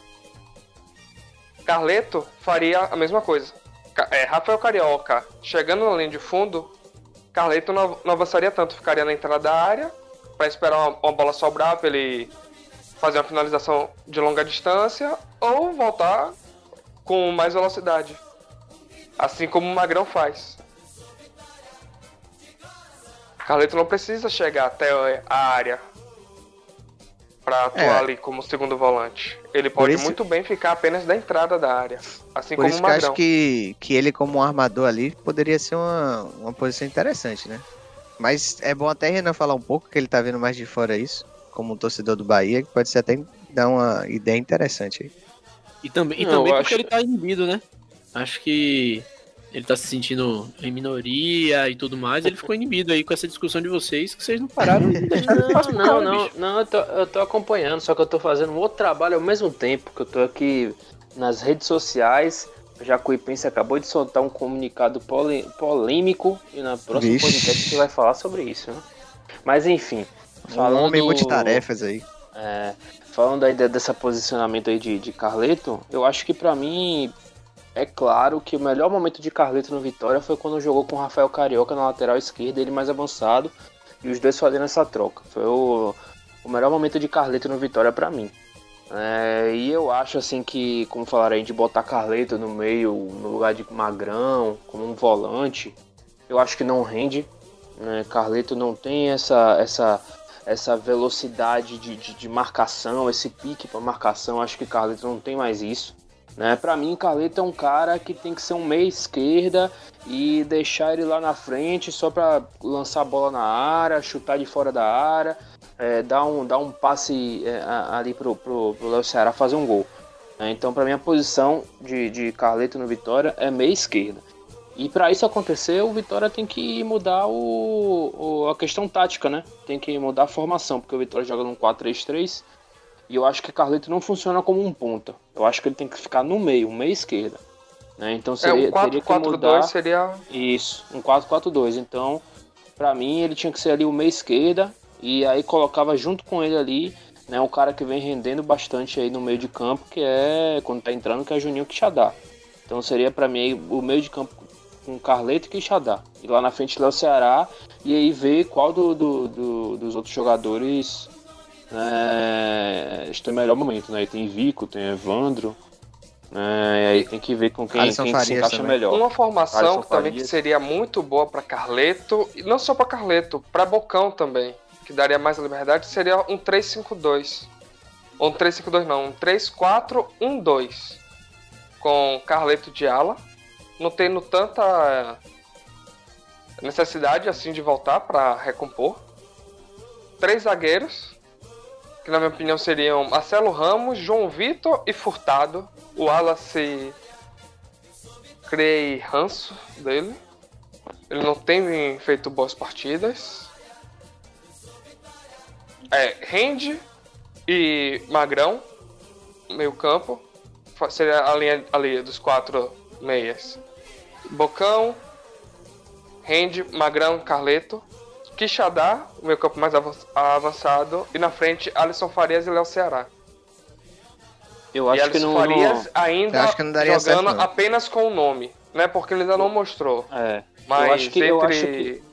Carleto faria a mesma coisa é, Rafael Carioca chegando na linha de fundo, Carleto não, não avançaria tanto, ficaria na entrada da área para esperar uma, uma, bola sobrar para ele fazer uma finalização de longa distância ou voltar com mais velocidade, assim como o Magrão faz. Carleto não precisa chegar até a área para atuar é. ali como segundo volante. Ele pode isso... muito bem ficar apenas da entrada da área, assim Por como isso o Magrão. Que acho que, que ele como um armador ali poderia ser uma, uma posição interessante, né? Mas é bom até Renan falar um pouco, que ele tá vendo mais de fora isso, como um torcedor do Bahia, que pode ser até dar uma ideia interessante aí. E também, e Não, também porque acho... ele tá inibido, né? Acho que ele tá se sentindo em minoria e tudo mais, ele ficou inibido aí com essa discussão de vocês, que vocês não pararam de Não, não, não, não, eu tô, eu tô acompanhando, só que eu tô fazendo um outro trabalho ao mesmo tempo, que eu tô aqui nas redes sociais. O Jacuipense acabou de soltar um comunicado polêmico e na próxima Vixe. podcast a gente vai falar sobre isso, né? Mas enfim. Falando, um homem multitarefas aí. É, falando aí dessa posicionamento aí de, de Carleto, eu acho que para mim é claro que o melhor momento de Carleto no Vitória foi quando jogou com o Rafael Carioca na lateral esquerda, ele mais avançado, e os dois fazendo essa troca. Foi o, o melhor momento de Carleto no Vitória para mim. É, e eu acho assim que, como falaram aí, de botar Carleto no meio, no lugar de Magrão, como um volante, eu acho que não rende. Né? Carleto não tem essa, essa, essa velocidade de, de, de marcação, esse pique para marcação. Acho que Carleto não tem mais isso. Né? Para mim, Carleto é um cara que tem que ser um meia esquerda e deixar ele lá na frente só para lançar a bola na área, chutar de fora da área, é, dar, um, dar um passe é, ali pro, pro, pro Léo Ceará fazer um gol. Né? Então, para mim, a posição de, de Carleto no Vitória é meia esquerda. E para isso acontecer, o Vitória tem que mudar o, o, a questão tática, né? Tem que mudar a formação, porque o Vitória joga num 4-3-3 e eu acho que Carleto não funciona como um ponta. Eu acho que ele tem que ficar no meio, meio esquerda. Né? Então seria, é, um 4, teria que 4, mudar... 2 seria... Isso, um 4-4-2. Então, para mim, ele tinha que ser ali o meio esquerda. E aí colocava junto com ele ali né, o cara que vem rendendo bastante aí no meio de campo, que é, quando tá entrando, que é Juninho Quixadá. Então seria para mim o meio de campo com Carleto e Quixadá. E lá na frente lá o Ceará. E aí ver qual do, do, do, dos outros jogadores é, este é o melhor momento, né? tem Vico, tem Evandro. É, e aí tem que ver com quem, quem se encaixa também. melhor. Uma formação que também que seria muito boa para Carleto, e não só para Carleto, para Bocão também, que daria mais liberdade, seria um 3-5-2. Ou um 3-5-2 não, um 3-4-1-2. Com Carleto de ala, não tendo tanta necessidade assim de voltar para recompor. Três zagueiros, que na minha opinião seriam Marcelo Ramos, João Vitor e Furtado. O Wallace criei ranço dele. Ele não tem feito boas partidas. É, Rende e Magrão, meio campo. Seria a linha ali dos quatro meias. Bocão, Rende, Magrão, Carleto. Quixadá, o meu campo mais avançado, e na frente Alisson Farias e Léo Ceará. Eu acho e que não, Farias ainda jogando certo, apenas com o nome, né? Porque ele ainda não mostrou. É. Mas eu acho que, entre eu acho que,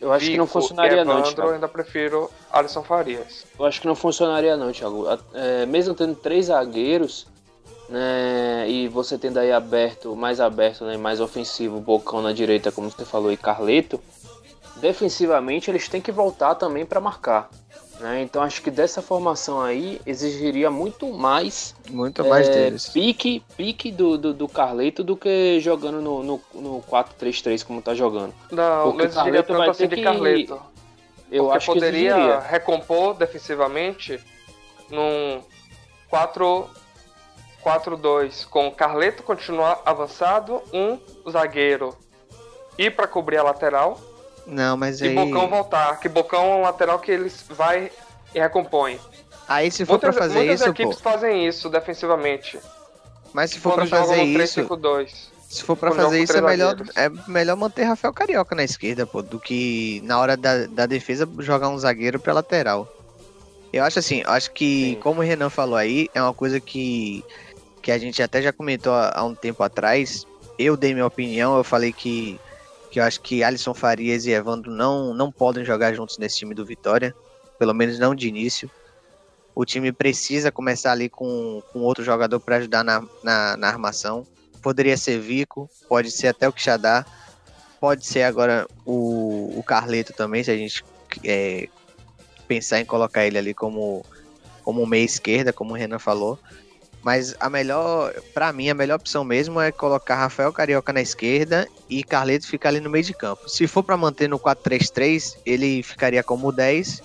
eu acho Vico que não funcionaria Evandro, não, Thiago. Eu ainda prefiro Alisson Farias. Eu acho que não funcionaria não, Thiago. É, mesmo tendo três zagueiros, né? E você tendo aí aberto, mais aberto, né? Mais ofensivo, Bocão na direita, como você falou, e Carleto. Defensivamente eles têm que voltar também para marcar. Né? Então acho que dessa formação aí exigiria muito mais muito mais é, deles. pique, pique do, do, do Carleto do que jogando no, no, no 4-3-3 como tá jogando. Não, Porque não exigiria Carleto tanto vai assim ter de que- Carleto. Eu porque acho que poderia exigiria. recompor defensivamente num 4 4-2, com o Carleto continuar avançado, um zagueiro ir para cobrir a lateral Não, mas e aí. Bocão voltar. Que Bocão é um lateral que eles vai e recompõe. Aí se for Muitas, pra fazer muitas isso, equipes pô. fazem isso defensivamente. Mas se for pra Quando fazer isso. 3-5-2. Se for pra quando fazer isso, é melhor, zagueiros. é melhor manter Rafael Carioca na esquerda, pô, do que na hora da, da defesa jogar um zagueiro pra lateral. Eu acho assim, eu acho que, Sim. como o Renan falou aí, é uma coisa que, que a gente até já comentou há, há um tempo atrás. Eu dei minha opinião, eu falei que, que eu acho que Alisson Farias e Evandro não, não podem jogar juntos nesse time do Vitória, pelo menos não de início. O time precisa começar ali com, com outro jogador para ajudar na, na, na armação. Poderia ser Vico, pode ser até o Quixadá, pode ser agora o, o Carleto também, se a gente é, pensar em colocar ele ali como, como meia esquerda, como o Renan falou. Mas a melhor, pra mim, a melhor opção mesmo é colocar Rafael Carioca na esquerda e Carleto ficar ali no meio de campo. Se for pra manter no 4-3-3, ele ficaria como 10.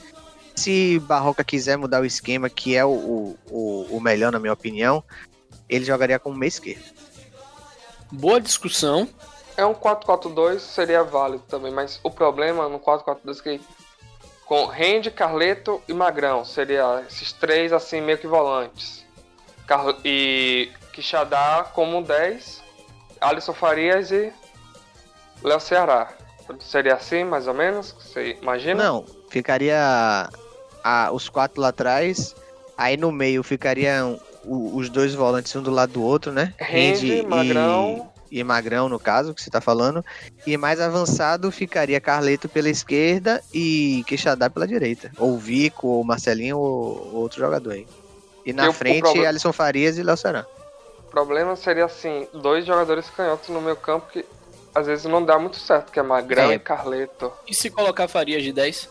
Se Barroca quiser mudar o esquema, que é o, o, o- o melhor, na minha opinião, ele jogaria como meia esquerda. Boa discussão. É um 4-4-2, seria válido também, mas o problema no 4-4-2 é que com Rende, Carleto e Magrão, seria esses três assim meio que volantes. Car- e Quixadá como 10, Alisson Farias e Léo Ceará. Seria assim, mais ou menos? Você imagina? Não, ficaria a- os quatro lá atrás, aí no meio ficariam os dois volantes um do lado do outro, né? Rende, e- Magrão. e Magrão, no caso, que você tá falando. E mais avançado ficaria Carleto pela esquerda e Queixadá pela direita. Ou Vico, ou Marcelinho, ou, ou outro jogador aí. E na frente, problema- Alisson Farias e Léo Será. O problema seria assim, dois jogadores canhotos no meio campo que às vezes não dá muito certo, que é Magrão É. e Carleto. E se colocar Farias de 10?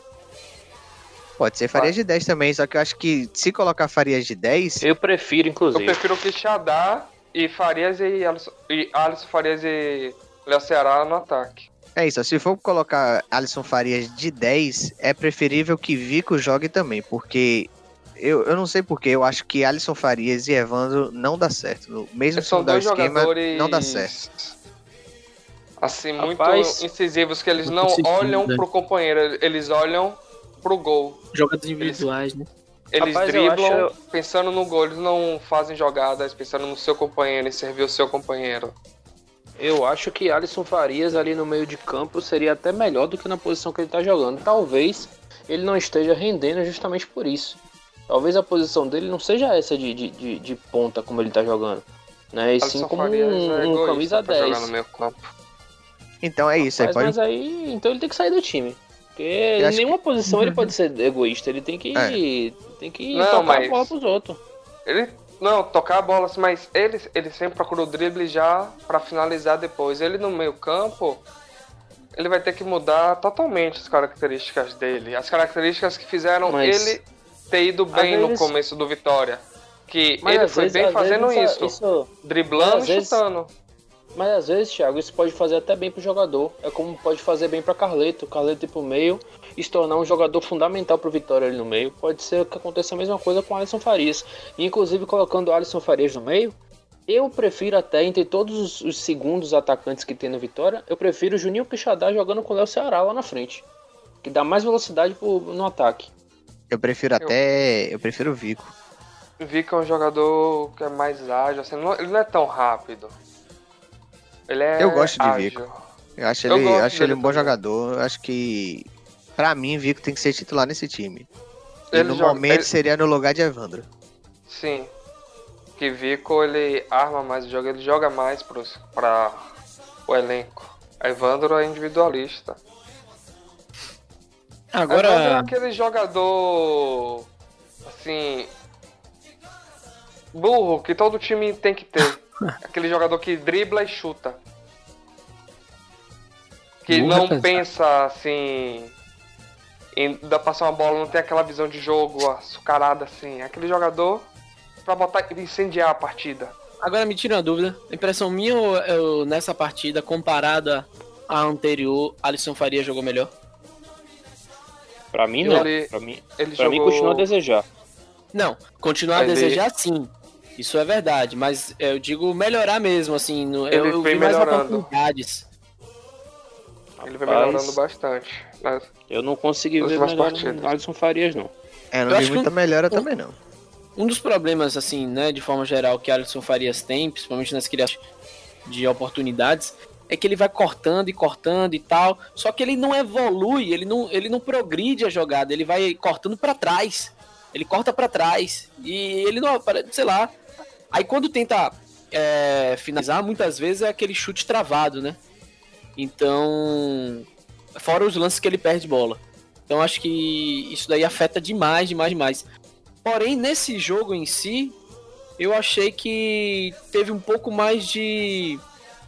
Pode ser Farias de 10 também, só que eu acho que se colocar Farias de 10, Eu prefiro, Eu inclusive. prefiro Quixadá e Farias e Alisson, e Alisson Farias e Léo Ceará no ataque. é isso. Se for colocar Alisson Farias de 10, é preferível que Vico jogue também, porque eu, eu não sei porquê, eu acho que Alisson Farias e Evandro não dá certo. No- Mesmo se mudar o esquema, jogadores não dá certo. assim muito Rapaz, incisivos que eles não olham né? pro companheiro, eles olham pro gol. Jogadores individuais, né? Eles Rapaz, driblam acho- pensando no gol, eles não fazem jogadas pensando no seu companheiro, em servir o seu companheiro. Eu acho que Alisson Farias ali no meio de campo seria até melhor do que na posição que ele tá jogando. Talvez ele não esteja rendendo justamente por isso. Talvez a posição dele não seja essa de, de, de, de ponta como ele tá jogando. Né? E sim como um, é um egoísta camisa pra jogar 10. no meio campo. Então é isso, aí Mas, pode mas aí, então ele tem que sair do time. Porque em nenhuma posição ele pode ser egoísta. Ele tem que, É. tem que Não, tocar mas- a bola pros outros. Ele não tocar a bola, assim, mas ele, ele sempre procura o drible já pra finalizar depois. Ele no meio campo, ele vai ter que mudar totalmente as características dele, as características que fizeram Mas- ele ter ido bem Às no vezes- começo do Vitória. Que Mas ele foi vezes- bem fazendo vezes isso, isso driblando e vezes- chutando. Mas às vezes, Thiago, isso pode fazer até bem pro jogador. É como pode fazer bem pra Carleto. Carleto ir pro meio e se tornar um jogador fundamental pro Vitória ali no meio. Pode ser que aconteça a mesma coisa com o Alisson Farias. E, inclusive, colocando o Alisson Farias no meio, eu prefiro até, entre todos os, os segundos atacantes que tem no Vitória, eu prefiro o Juninho Quixadá jogando com o Léo Ceará lá na frente. Que dá mais velocidade pro, no ataque. Eu prefiro até. Eu prefiro o Vico. Vica é um jogador que é mais ágil, assim, não- ele não é tão rápido. Ele é Eu gosto de ágil. Vico. Eu acho Eu ele, gosto acho ele um bom também. jogador. Eu acho que. Pra mim, Vico tem que ser titular nesse time. E Ele no joga- momento ele- seria no lugar de Evandro. Sim. Que Vico ele arma mais o jogo, ele joga mais pros, pra o elenco. Evandro é individualista. É Agora, aquele jogador assim. burro que todo time tem que ter. Aquele jogador que dribla e chuta. Que Burro não é pesado. pensa assim. Em dar passar uma bola, não tem aquela visão de jogo açucarada assim. Aquele jogador pra botar incendiar a partida. Agora me tira uma dúvida. Impressão minha ou eu, nessa partida, comparada à anterior, Alisson Faria jogou melhor? Pra mim, não. Ele- Pra mim, Ele pra mim jogou... continua a desejar. Não, continuar a Mas desejar sim. Isso é verdade, mas eu digo melhorar mesmo, assim. no- Eu, Ele eu vem vi mais melhorando. oportunidades. Ele vem Rapaz, melhorando bastante. Mas Eu não consegui ver melhor partidas. no Alisson Farias, não. É, não Eu vi acho que muita um- melhora um- também não. Um dos problemas, assim, né, de forma geral, que Alisson Farias tem, principalmente nas criações de oportunidades, é que ele vai cortando e cortando e tal, só que ele não evolui, ele não, ele não progride a jogada, ele vai cortando pra trás. Ele corta pra trás e ele não, sei lá. Aí quando tenta é, finalizar, muitas vezes é aquele chute travado, né? Então, fora os lances que ele perde bola. Então acho que isso daí afeta demais, demais, demais. Porém, nesse jogo em si, eu achei que teve um pouco mais de,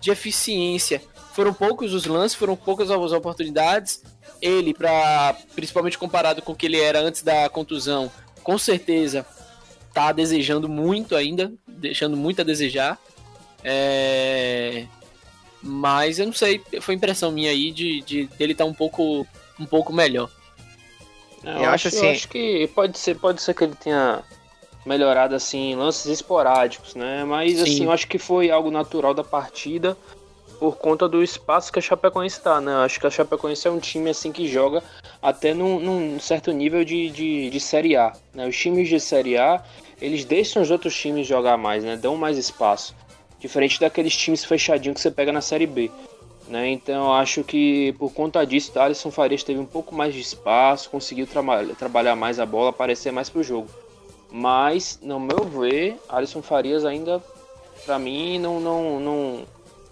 de eficiência. Foram poucos os lances, foram poucas as oportunidades. Ele, pra, principalmente comparado com o que ele era antes da contusão, com certeza tá desejando muito ainda, deixando muito a desejar. É, Mas eu não sei, foi impressão minha aí de, de dele estar um pouco, um pouco melhor. Eu, Eu acho, acho eu assim- acho que pode ser, pode ser que ele tenha melhorado assim, em lances esporádicos, né? Mas Sim. assim, eu acho que foi algo natural da partida por conta do espaço que a Chapecoense está, né? Acho que a Chapecoense é um time assim que joga até num, num certo nível de, de, de Série A, né? Os times de Série A, eles deixam os outros times jogar mais, né? Dão mais espaço. Diferente daqueles times fechadinhos que você pega na Série B. Né? Então eu acho que por conta disso, o Alisson Farias teve um pouco mais de espaço, conseguiu traba- trabalhar mais a bola, aparecer mais pro jogo. Mas, no meu ver, Alisson Farias ainda, pra mim, não, não, não,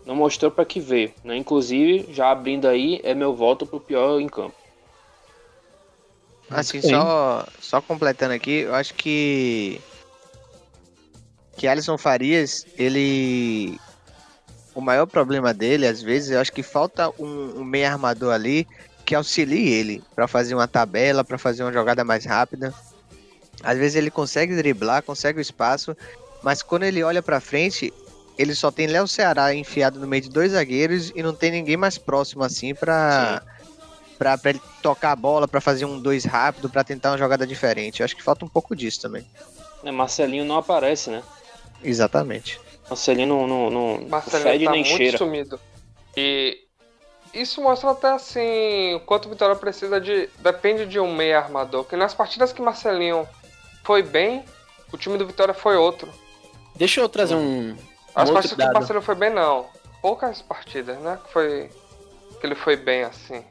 não mostrou para que veio. Né? Inclusive, já abrindo aí, é meu voto pro pior em campo. Assim, Sim. só, só completando aqui, eu acho que. Que Alisson Farias, ele. O maior problema dele, às vezes, eu acho que falta um, um meio armador ali que auxilie ele pra fazer uma tabela, pra fazer uma jogada mais rápida. Às vezes ele consegue driblar, consegue o espaço, mas quando ele olha pra frente, ele só tem Léo Ceará enfiado no meio de dois zagueiros e não tem ninguém mais próximo assim pra, pra, pra ele tocar a bola, pra fazer um dois rápido, pra tentar uma jogada diferente. Eu acho que falta um pouco disso também. Né, Marcelinho não aparece, né? Exatamente. Marcelinho não, não, não, Marcelinho fede tá nem muito cheira. sumido. E isso mostra até assim o quanto o Vitória precisa de. Depende de um meia armador. Que nas partidas que Marcelinho foi bem, o time do Vitória foi outro. Deixa eu trazer um, um As partidas que o dado. Marcelinho foi bem, não. Poucas partidas, né? Que foi. Que ele foi bem assim.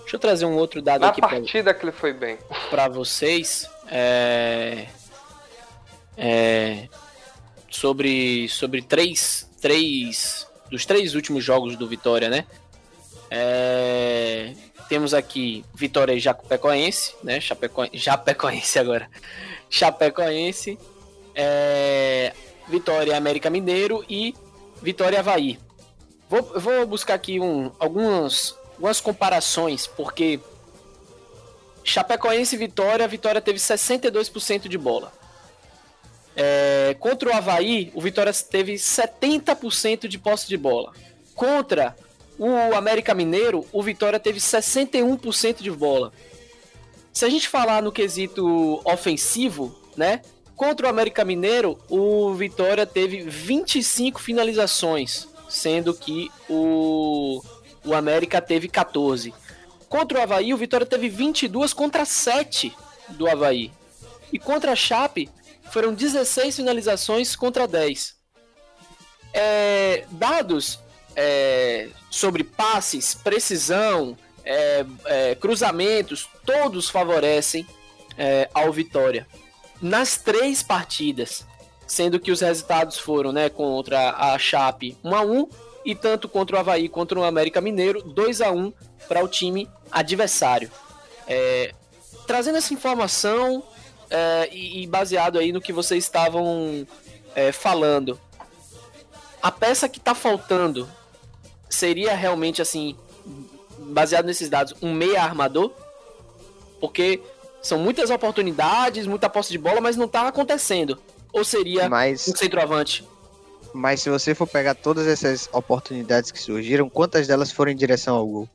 Deixa eu trazer um outro dado Na aqui pra, partida que ele foi bem. pra vocês. É, é, sobre sobre três, três dos três últimos jogos do Vitória, né? É, temos aqui Vitória e Jacupecoense, né? Chapeco, Japecoense agora. Chapecoense, é, Vitória América Mineiro e Vitória Havaí. Vou, vou buscar aqui um, algumas, algumas comparações, porque Chapecoense Vitória, Vitória teve 62% de bola. É, contra o Havaí, o Vitória teve 70% de posse de bola. Contra o América Mineiro, o Vitória teve 61% de bola. Se a gente falar no quesito ofensivo, né? Contra o América Mineiro, o Vitória teve 25 finalizações, sendo que o, o América teve 14. Contra o Havaí, o Vitória teve 22 contra 7 do Havaí. E contra a Chape, foram 16 finalizações contra 10. É, dados é, sobre passes, precisão, é, é, cruzamentos, todos favorecem é, ao Vitória. Nas três partidas, sendo que os resultados foram né, contra a Chape 1 a 1 e tanto contra o Havaí contra o América Mineiro 2 a 1 para o time adversário. É, trazendo essa informação é, e, e baseado aí no que vocês estavam é, falando, a peça que tá faltando seria realmente assim, baseado nesses dados, um meia armador? Porque são muitas oportunidades, muita posse de bola, mas não tá acontecendo. Ou seria Mas, um centroavante? mas se você for pegar todas essas oportunidades que surgiram, quantas delas foram em direção ao gol?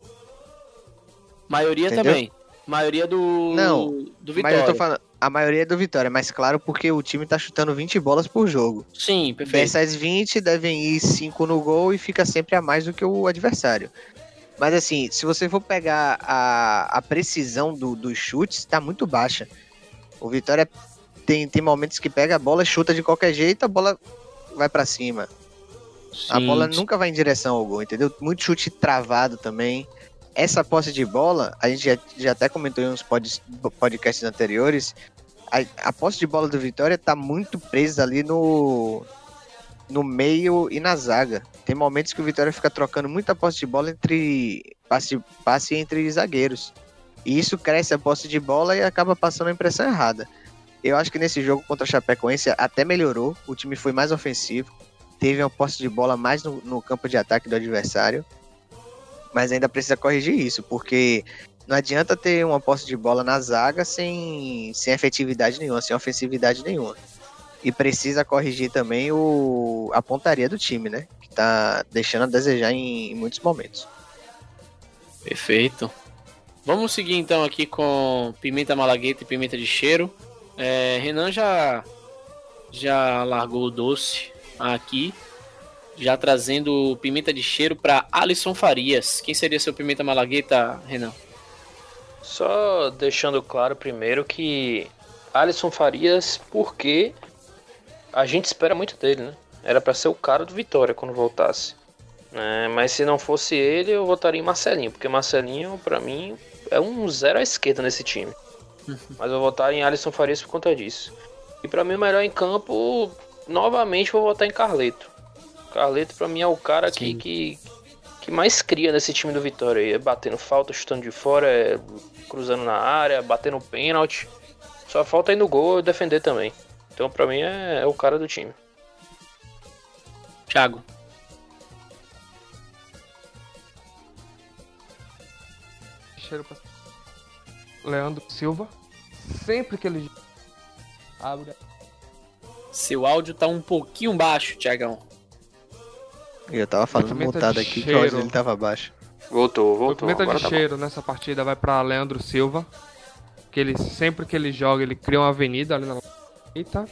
Maioria Entendeu? também. Maioria do, Não, do Mas Vitória. eu tô falando, a maioria é do Vitória, mas claro, porque o time tá chutando 20 bolas por jogo. Sim, perfeito. Dessas 20, devem ir 5 no gol e fica sempre a mais do que o adversário. Mas assim, se você for pegar a, a precisão do- dos chutes, tá muito baixa. O Vitória tem, tem momentos que pega a bola, chuta de qualquer jeito, a bola vai pra cima. A Sim, bola nunca vai em direção ao gol, entendeu? Muito chute travado também. Essa posse de bola, a gente já, já até comentou em uns pod- podcasts anteriores. A, a posse de bola do Vitória tá muito presa ali no, no meio e na zaga. Tem momentos que o Vitória fica trocando muita posse de bola entre passe, passe entre zagueiros. E isso cresce a posse de bola e acaba passando a impressão errada. Eu acho que nesse jogo contra a Chapecoense até melhorou. O time foi mais ofensivo teve uma posse de bola mais no, no campo de ataque do adversário, mas ainda precisa corrigir isso, porque não adianta ter uma posse de bola na zaga sem, sem efetividade nenhuma, sem ofensividade nenhuma. E precisa corrigir também o, a pontaria do time, né? Que tá deixando a desejar em, em muitos momentos. Perfeito. Vamos seguir então aqui com pimenta malagueta e pimenta de cheiro. É, Renan já já largou o doce aqui, já trazendo pimenta de cheiro para Alisson Farias. Quem seria seu pimenta malagueta, Renan? Só deixando claro primeiro que Alisson Farias, porque a gente espera muito dele, né? Era pra ser o cara do Vitória quando voltasse. É, mas se não fosse ele, eu votaria em Marcelinho, porque Marcelinho, pra mim, é um zero à esquerda nesse time. Mas eu vou votar em Alisson Farias por conta disso. E pra mim, o melhor em campo, novamente, vou votar em Carleto. Carleto, pra mim, é o cara que, que, que mais cria nesse time do Vitória. É batendo falta, chutando de fora, é cruzando na área, batendo pênalti. Só falta ir no gol e defender também. Então, pra mim, é, é o cara do time. Thiago. Cheiro pra... Leandro Silva. Sempre que ele abre. Seu áudio tá um pouquinho baixo, Thiagão. E eu tava falando mutado de aqui que o áudio cheiro. dele tava baixo. Voltou, voltou. pimenta Agora de tá bom. cheiro nessa partida vai pra Leandro Silva. Que ele sempre que ele joga, ele cria uma avenida ali na direita.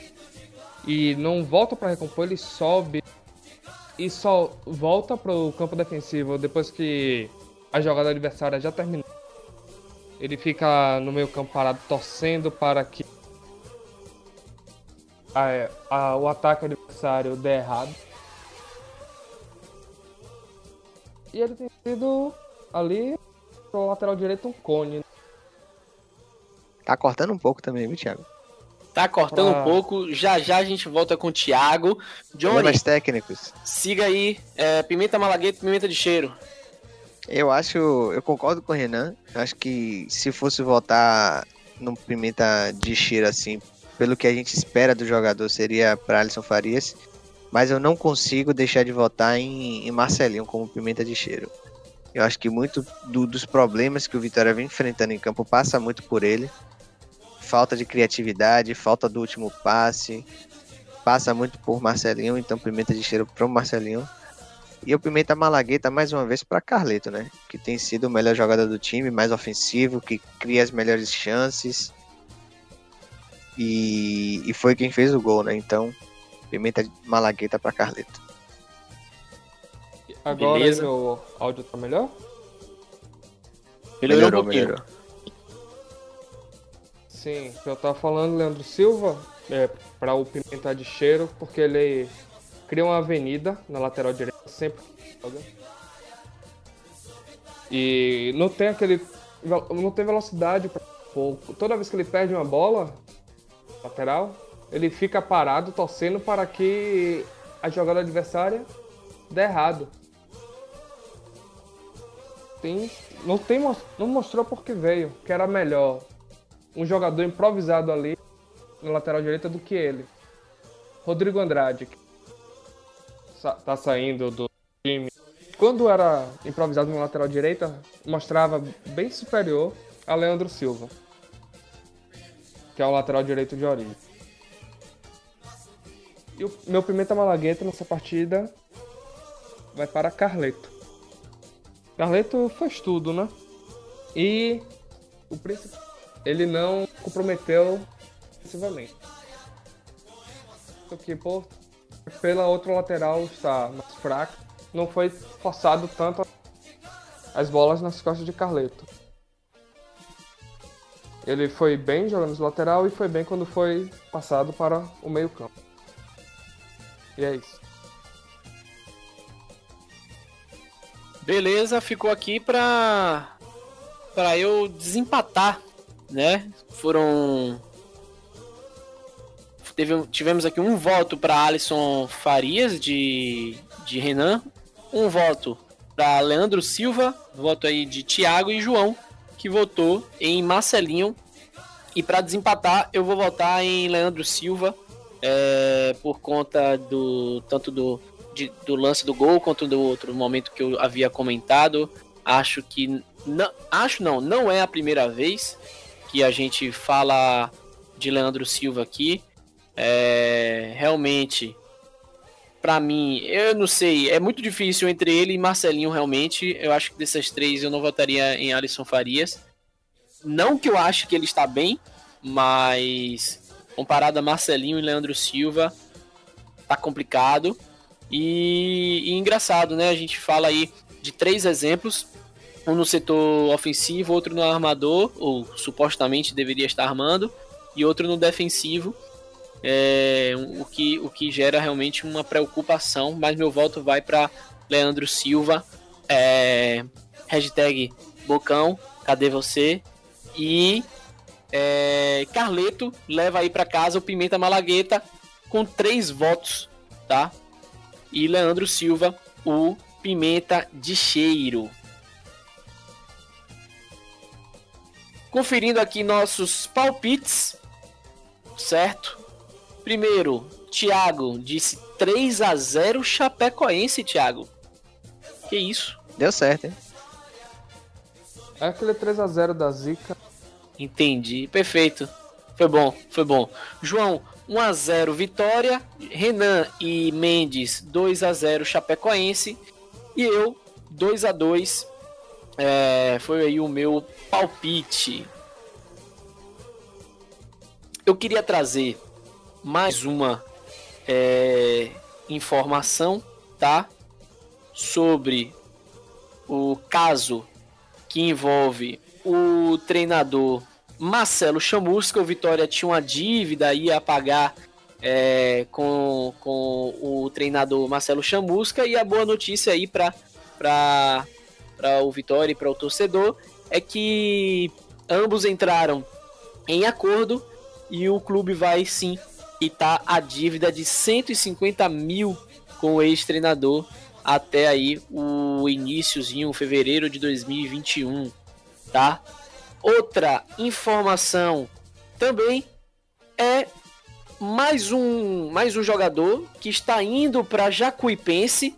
E não volta pra recompor, ele sobe e só volta pro campo defensivo depois que a jogada adversária já terminou. Ele fica no meio campo parado torcendo para que a- a- o ataque adversário dê errado. E ele tem sido ali pro lateral direito um cone. Tá cortando um pouco também, viu, Thiago? Tá cortando Ah. um pouco. Já já a gente volta com o Thiago. Johnny, Problemas técnicos. siga aí. é, pimenta malagueta e pimenta de cheiro. Eu acho, eu concordo com o Renan. Eu acho que se fosse votar num pimenta de cheiro assim, pelo que a gente espera do jogador, seria para Alisson Farias. Mas eu não consigo deixar de votar em, em Marcelinho como pimenta de cheiro. Eu acho que muito do- dos problemas que o Vitória vem enfrentando em campo passa muito por ele. Falta de criatividade, falta do último passe. Passa muito por Marcelinho, então pimenta de cheiro pro Marcelinho. E o Pimenta Malagueta mais uma vez para Carleto, né? Que tem sido o melhor jogador do time, mais ofensivo, que cria as melhores chances. E, e foi quem fez o gol, né? Então, Pimenta Malagueta para Carleto. Agora Beleza. meu áudio tá melhor? Melhorou, um pouquinho. Sim, eu tava falando Leandro Silva é, para o Pimenta de Cheiro, porque ele cria uma avenida na lateral direita sempre joga. E não tem aquele. não tem velocidade pra pouco. Toda vez que ele perde uma bola lateral, ele fica parado torcendo para que a jogada adversária dê errado. Tem, não, tem, não mostrou porque veio, que era melhor um jogador improvisado ali na lateral direita do que ele. Rodrigo Andrade, que tá saindo do time. Quando era improvisado na lateral direita, mostrava bem superior a Leandro Silva, que é o lateral direito de origem. E o meu Pimenta Malagueta nessa partida vai para Carleto. Carleto faz tudo, né? E o príncipe, ele não comprometeu excessivamente. Porque, pô, pela outra lateral está mais fraca, não foi forçado tanto as bolas nas costas de Carleto. Ele foi bem jogando no lateral e foi bem quando foi passado para o meio campo. E é isso. Beleza, ficou aqui para para eu desempatar, né? Foram Teve, tivemos aqui um voto para Alisson Farias de, de Renan, um voto para Leandro Silva, voto aí de Thiago e João, que votou em Marcelinho. E para desempatar, eu vou votar em Leandro Silva, é, por conta do tanto do, de, do lance do gol quanto do outro momento que eu havia comentado. Acho que não, acho não, não é a primeira vez que a gente fala de Leandro Silva aqui. É, realmente, para mim, eu não sei, é muito difícil entre ele e Marcelinho, realmente. Eu acho que dessas três eu não votaria em Alisson Farias. Não que eu acho que ele está bem, mas comparado a Marcelinho e Leandro Silva, tá complicado. E, e, engraçado, né? A gente fala aí de três exemplos: um no setor ofensivo, outro no armador, ou supostamente deveria estar armando, e outro no defensivo. É, o, que, o que gera realmente uma preocupação, mas meu voto vai para Leandro Silva. É, hashtag Bocão, cadê você? E é, Carleto leva aí para casa o Pimenta Malagueta com três votos, tá? E Leandro Silva, o Pimenta de Cheiro. Conferindo aqui nossos palpites, certo? Primeiro, Thiago disse 3 a 0 Chapecoense, Thiago. Que isso? Deu certo, hein? É aquele 3 a 0 da Zica. Entendi. Perfeito. Foi bom, foi bom. João, 1 a 0 Vitória. Renan e Mendes, 2 a 0 Chapecoense. E eu, 2 a 2 é, Foi aí o meu palpite. Eu queria trazer mais uma é, informação, tá? Sobre o caso que envolve o treinador Marcelo Chamusca, o Vitória tinha uma dívida aí a pagar é, com, com o treinador Marcelo Chamusca e a boa notícia aí para o Vitória e para o torcedor é que ambos entraram em acordo e o clube vai sim quitar a dívida de 150 mil com o ex-treinador até aí o iníciozinho, fevereiro de 2021 tá? Outra informação também é mais um, mais um jogador que está indo para Jacuipense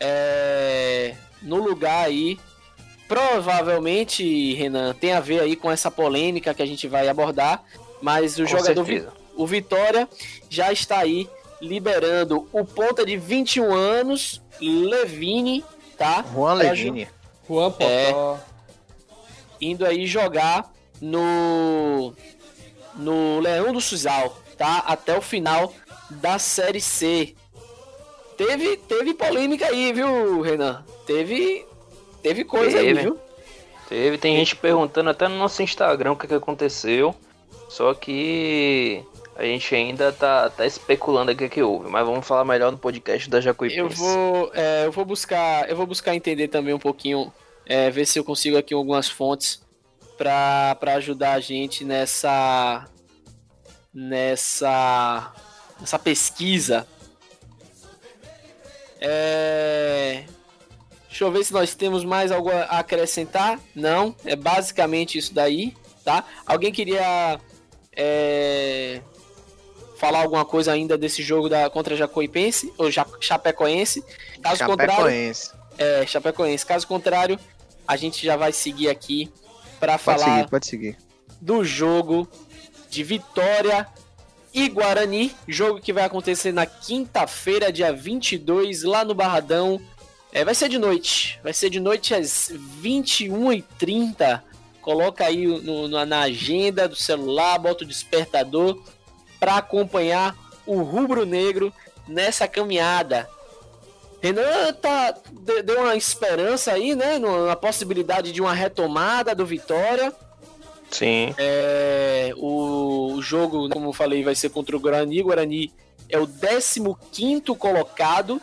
é, no lugar aí. Provavelmente, Renan, tem a ver aí com essa polêmica que a gente vai abordar, mas o com jogador, certeza. o Vitória, já está aí liberando o ponta de 21 anos, Levine, tá? Juan Levine. Juan Potó. É, indo aí jogar no no Leão do Suzal, tá? Até o final da Série C. Teve, teve polêmica aí, viu, Renan? Teve, teve coisa teve. aí, viu? Teve, tem gente perguntando até no nosso Instagram o que, que aconteceu. Só que a gente ainda tá, tá especulando aqui o que houve, mas vamos falar melhor no podcast da Jacuipense. Eu vou, é, eu vou buscar, eu vou buscar entender também um pouquinho é, ver se eu consigo aqui algumas fontes para ajudar a gente nessa nessa nessa pesquisa. É... Deixa eu ver se nós temos mais algo a acrescentar. Não, é basicamente isso daí, tá? Alguém queria é... falar alguma coisa ainda desse jogo da contra Jacuipense ou ja, Chapecoense. Caso Chapecoense. contrário, é, Chapecoense. Caso contrário, a gente já vai seguir aqui para Pode falar seguir, pode seguir. do jogo de Vitória e Guarani, jogo que vai acontecer na quinta-feira, dia 22, lá no Barradão. É, vai ser de noite, vai ser de noite às 21h30. Coloca aí no- no- na agenda do celular, bota o despertador para acompanhar o rubro negro nessa caminhada. Renan tá, de- deu uma esperança aí, né? Na possibilidade de uma retomada do Vitória. Sim. É, o, o jogo, como eu falei, vai ser contra o Guarani. O Guarani é o 15 colocado,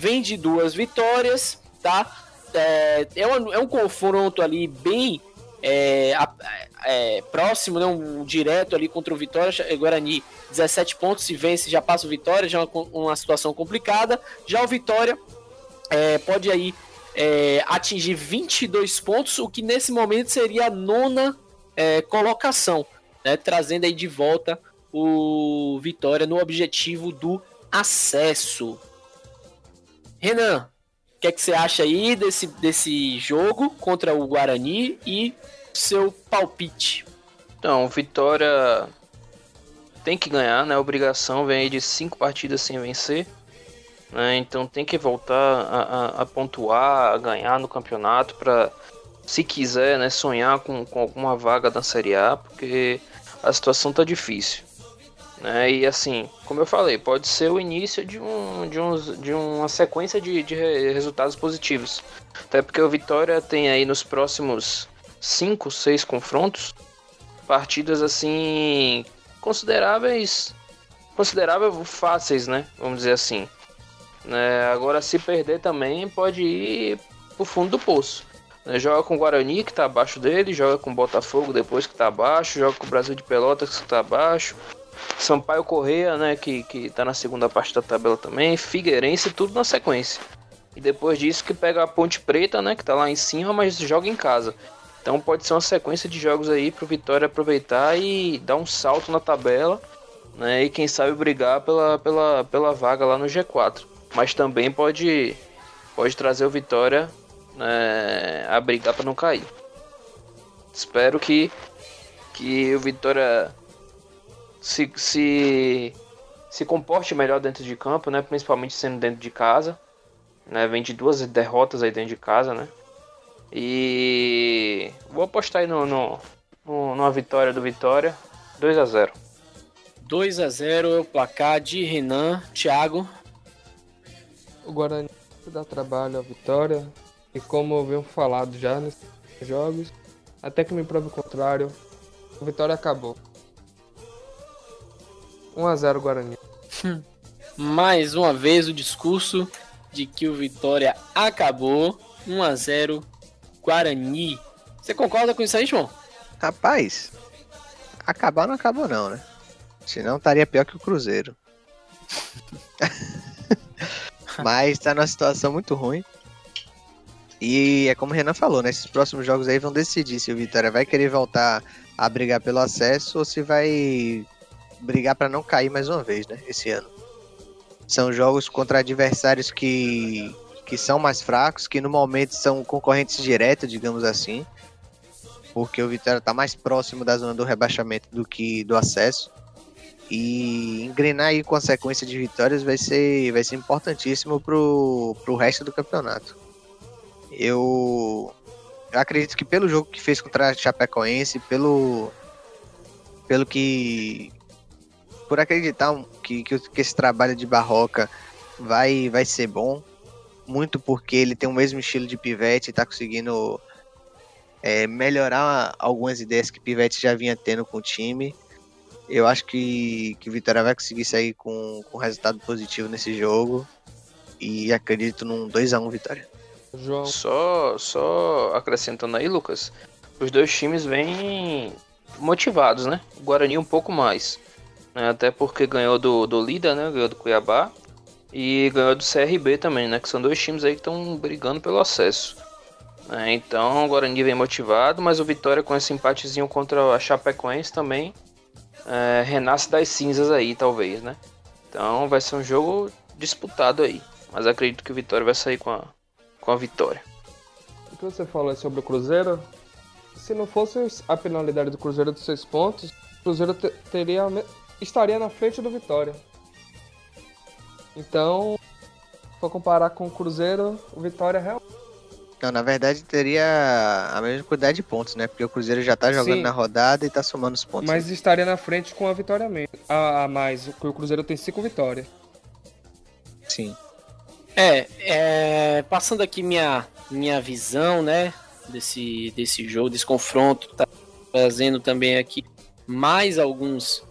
vem de duas vitórias, tá? É, é, um, é um confronto ali bem é, é, próximo, né? Um, direto ali contra o Vitória. Guarani, 17 pontos, se vence, já passa o Vitória, já é uma, uma situação complicada. Já o Vitória é, pode aí é, atingir 22 pontos, o que nesse momento seria a nona é, colocação, né, trazendo aí de volta o Vitória no objetivo do acesso. Renan, o que, é que você acha aí desse, desse jogo contra o Guarani e seu palpite? Então, Vitória tem que ganhar, né? Obrigação vem aí de cinco partidas sem vencer. Né? Então tem que voltar a, a- a pontuar, a ganhar no campeonato para, se quiser, né, sonhar com, com alguma vaga da Série A, porque a situação tá difícil. Né? E assim, como eu falei, pode ser o início de, um, de, uns, de uma sequência de, de re- resultados positivos. Até porque o Vitória tem aí nos próximos 5, 6 confrontos partidas assim consideráveis considerável fáceis, né? Vamos dizer assim. Né, agora se perder também pode ir pro fundo do poço. Né, joga com o Guarani que tá abaixo dele, joga com o Botafogo depois que tá abaixo, joga com o Brasil de Pelotas que tá abaixo. Sampaio Correia, né, que, que tá na segunda parte da tabela também, Figueirense, tudo na sequência. E depois disso que pega a Ponte Preta, né, que tá lá em cima, mas joga em casa. Então pode ser uma sequência de jogos aí pro Vitória aproveitar e dar um salto na tabela, né? E quem sabe brigar pela, pela, pela vaga lá no G4. Mas também pode, pode trazer o Vitória né, a brigar para não cair. Espero que, que o Vitória se, se, se comporte melhor dentro de campo, né? Principalmente sendo dentro de casa. Né? Vem de duas derrotas aí dentro de casa, né? E vou apostar aí no, no, no- numa vitória do Vitória. 2 a 0 2 a 0 é o placar de Renan, Thiago. O Guarani dá trabalho à vitória. E como eu venho falado já nesses jogos, até que me prove o contrário, a vitória acabou. 1x0 Guarani. Mais uma vez o discurso de que o Vitória acabou. 1 a 0 Guarani. Você concorda com isso aí, João? Rapaz, acabar não acabou não, né? Senão estaria pior que o Cruzeiro. Mas tá numa situação muito ruim. E é como o Renan falou, né? Esses próximos jogos aí vão decidir se o Vitória vai querer voltar a brigar pelo acesso ou se vai brigar para não cair mais uma vez, né? Esse ano. São jogos contra adversários que, que são mais fracos, que no momento são concorrentes diretos, digamos assim porque o Vitória tá mais próximo da zona do rebaixamento do que do acesso. E engrenar aí com a sequência de vitórias vai ser, vai ser importantíssimo pro, pro resto do campeonato. Eu, eu acredito que pelo jogo que fez contra a Chapecoense, pelo, pelo que. Por acreditar que, que, que esse trabalho de Barroca vai, vai ser bom, muito porque ele tem o mesmo estilo de pivete e tá conseguindo é, melhorar algumas ideias que Pivete já vinha tendo com o time. Eu acho que, que o Vitória vai conseguir sair com, com resultado positivo nesse jogo. E acredito num 2x1 Vitória. João, Só, só acrescentando aí, Lucas, os dois times vêm motivados, né? O Guarani um pouco mais. Né? Até porque ganhou do, do Lida, né? Ganhou do Cuiabá. E ganhou do CRB também, né? Que são dois times aí que estão brigando pelo acesso. né? Então o Guarani vem motivado, mas o Vitória com esse empatezinho contra a Chapecoense também é, renasce das cinzas aí, talvez, né? Então vai ser um jogo disputado aí. Mas acredito que o Vitória vai sair com a, com a vitória. O que você falou sobre o Cruzeiro? Se não fosse a penalidade do Cruzeiro dos seis pontos, o Cruzeiro teria, estaria na frente do Vitória. Então, se for comparar com o Cruzeiro, o Vitória é realmente não, na verdade teria a mesma quantidade de pontos, né? Porque o Cruzeiro já tá jogando Sim, na rodada e tá somando os pontos. Mas estaria na frente com a vitória a, a mais, o Cruzeiro tem cinco vitórias. Sim. É, é, passando aqui minha, minha visão, né? Desse, desse jogo, desse confronto, tá trazendo também aqui mais alguns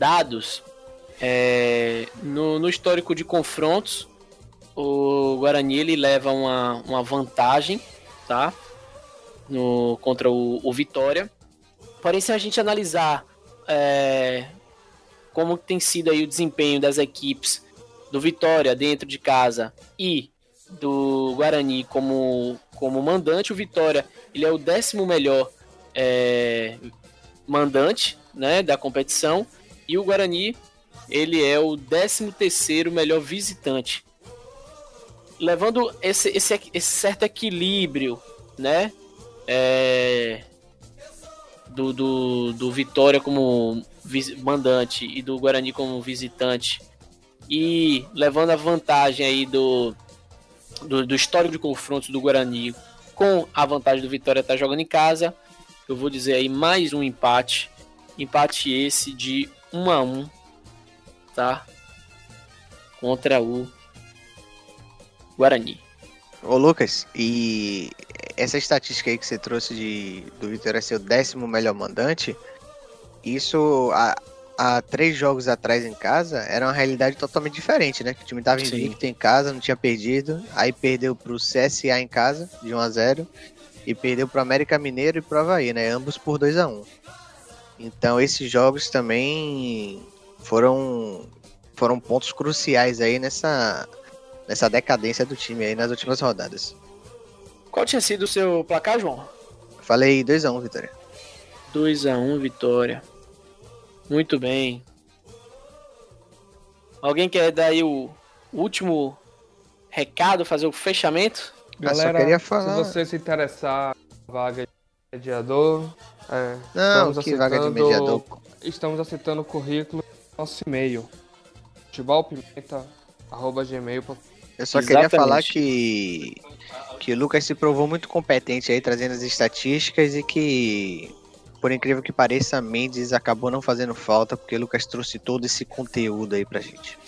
dados é, no, no histórico de confrontos o Guarani ele leva uma, uma vantagem, tá? No, contra o, o Vitória. Porém, se a gente analisar é, como tem sido aí o desempenho das equipes do Vitória dentro de casa e do Guarani como, como mandante, o Vitória ele é o décimo melhor é, mandante né, da competição e o Guarani ele é o décimo terceiro melhor visitante. Levando esse, esse, esse certo equilíbrio, né? É, do, do, do Vitória como mandante e do Guarani como visitante. E levando a vantagem aí do, do, do histórico de confrontos do Guarani com a vantagem do Vitória estar tá jogando em casa, eu vou dizer aí mais um empate, empate esse de 1 a 1, tá? Contra o Guarani. Ô Lucas, e essa estatística aí que você trouxe de do Vitória ser o décimo melhor mandante, isso há, há três jogos atrás em casa era uma realidade totalmente diferente, né? Que o time tava invicto em casa, não tinha perdido, aí perdeu pro CSA em casa, de 1 a 0 e perdeu pro América Mineiro e pro Havaí, né? Ambos por 2 a 1 Então esses jogos também foram foram pontos cruciais aí nessa nessa decadência do time aí nas últimas rodadas. Qual tinha sido o seu placar, João? Falei 2x1, um, Vitória. 2x1, um, Vitória. Muito bem. Alguém quer dar aí o último recado, fazer o fechamento? Galera, ah, queria falar... se você se interessar vaga de mediador, é, Não, que vaga de mediador? Estamos aceitando o currículo nosso e-mail. futebolpimenta.gmail.com eu só Exatamente. queria falar que que o Lucas se provou muito competente aí trazendo as estatísticas e que por incrível que pareça, a Mendes acabou não fazendo falta porque o Lucas trouxe todo esse conteúdo aí pra gente.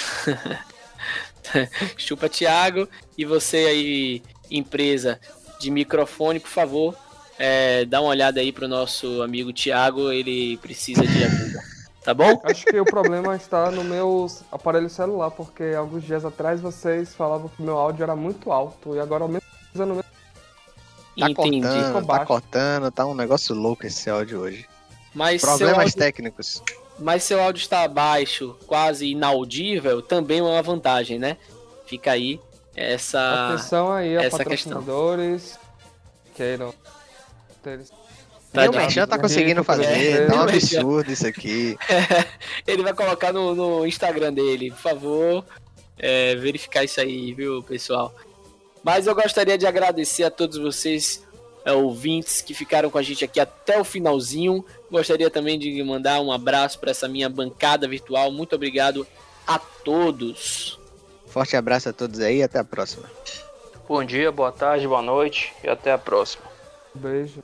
Chupa Thiago e você aí empresa de microfone, por favor, é, dá uma olhada aí pro nosso amigo Thiago, ele precisa de ajuda. Tá bom? Acho que o problema está no meu aparelho celular, porque alguns dias atrás vocês falavam que meu áudio era muito alto e agora aumenta no meu. Tá Entendi. cortando, tá cortando, tá um negócio louco esse áudio hoje. Mas Problemas áudio... técnicos. Mas seu áudio está baixo, quase inaudível, também é uma vantagem, né? Fica aí essa Atenção aí, essa patrocinadores questão. queiram ter Tá o Merchan tá conseguindo fazer, tá um absurdo isso aqui. Ele vai colocar no, no Instagram dele, por favor, é, verificar isso aí, viu, pessoal. Mas eu gostaria de agradecer a todos vocês, é, ouvintes, que ficaram com a gente aqui até o finalzinho. Gostaria também de mandar um abraço para essa minha bancada virtual. Muito obrigado a todos. Forte abraço a todos aí e até a próxima. Bom dia, boa tarde, boa noite e até a próxima. Beijo.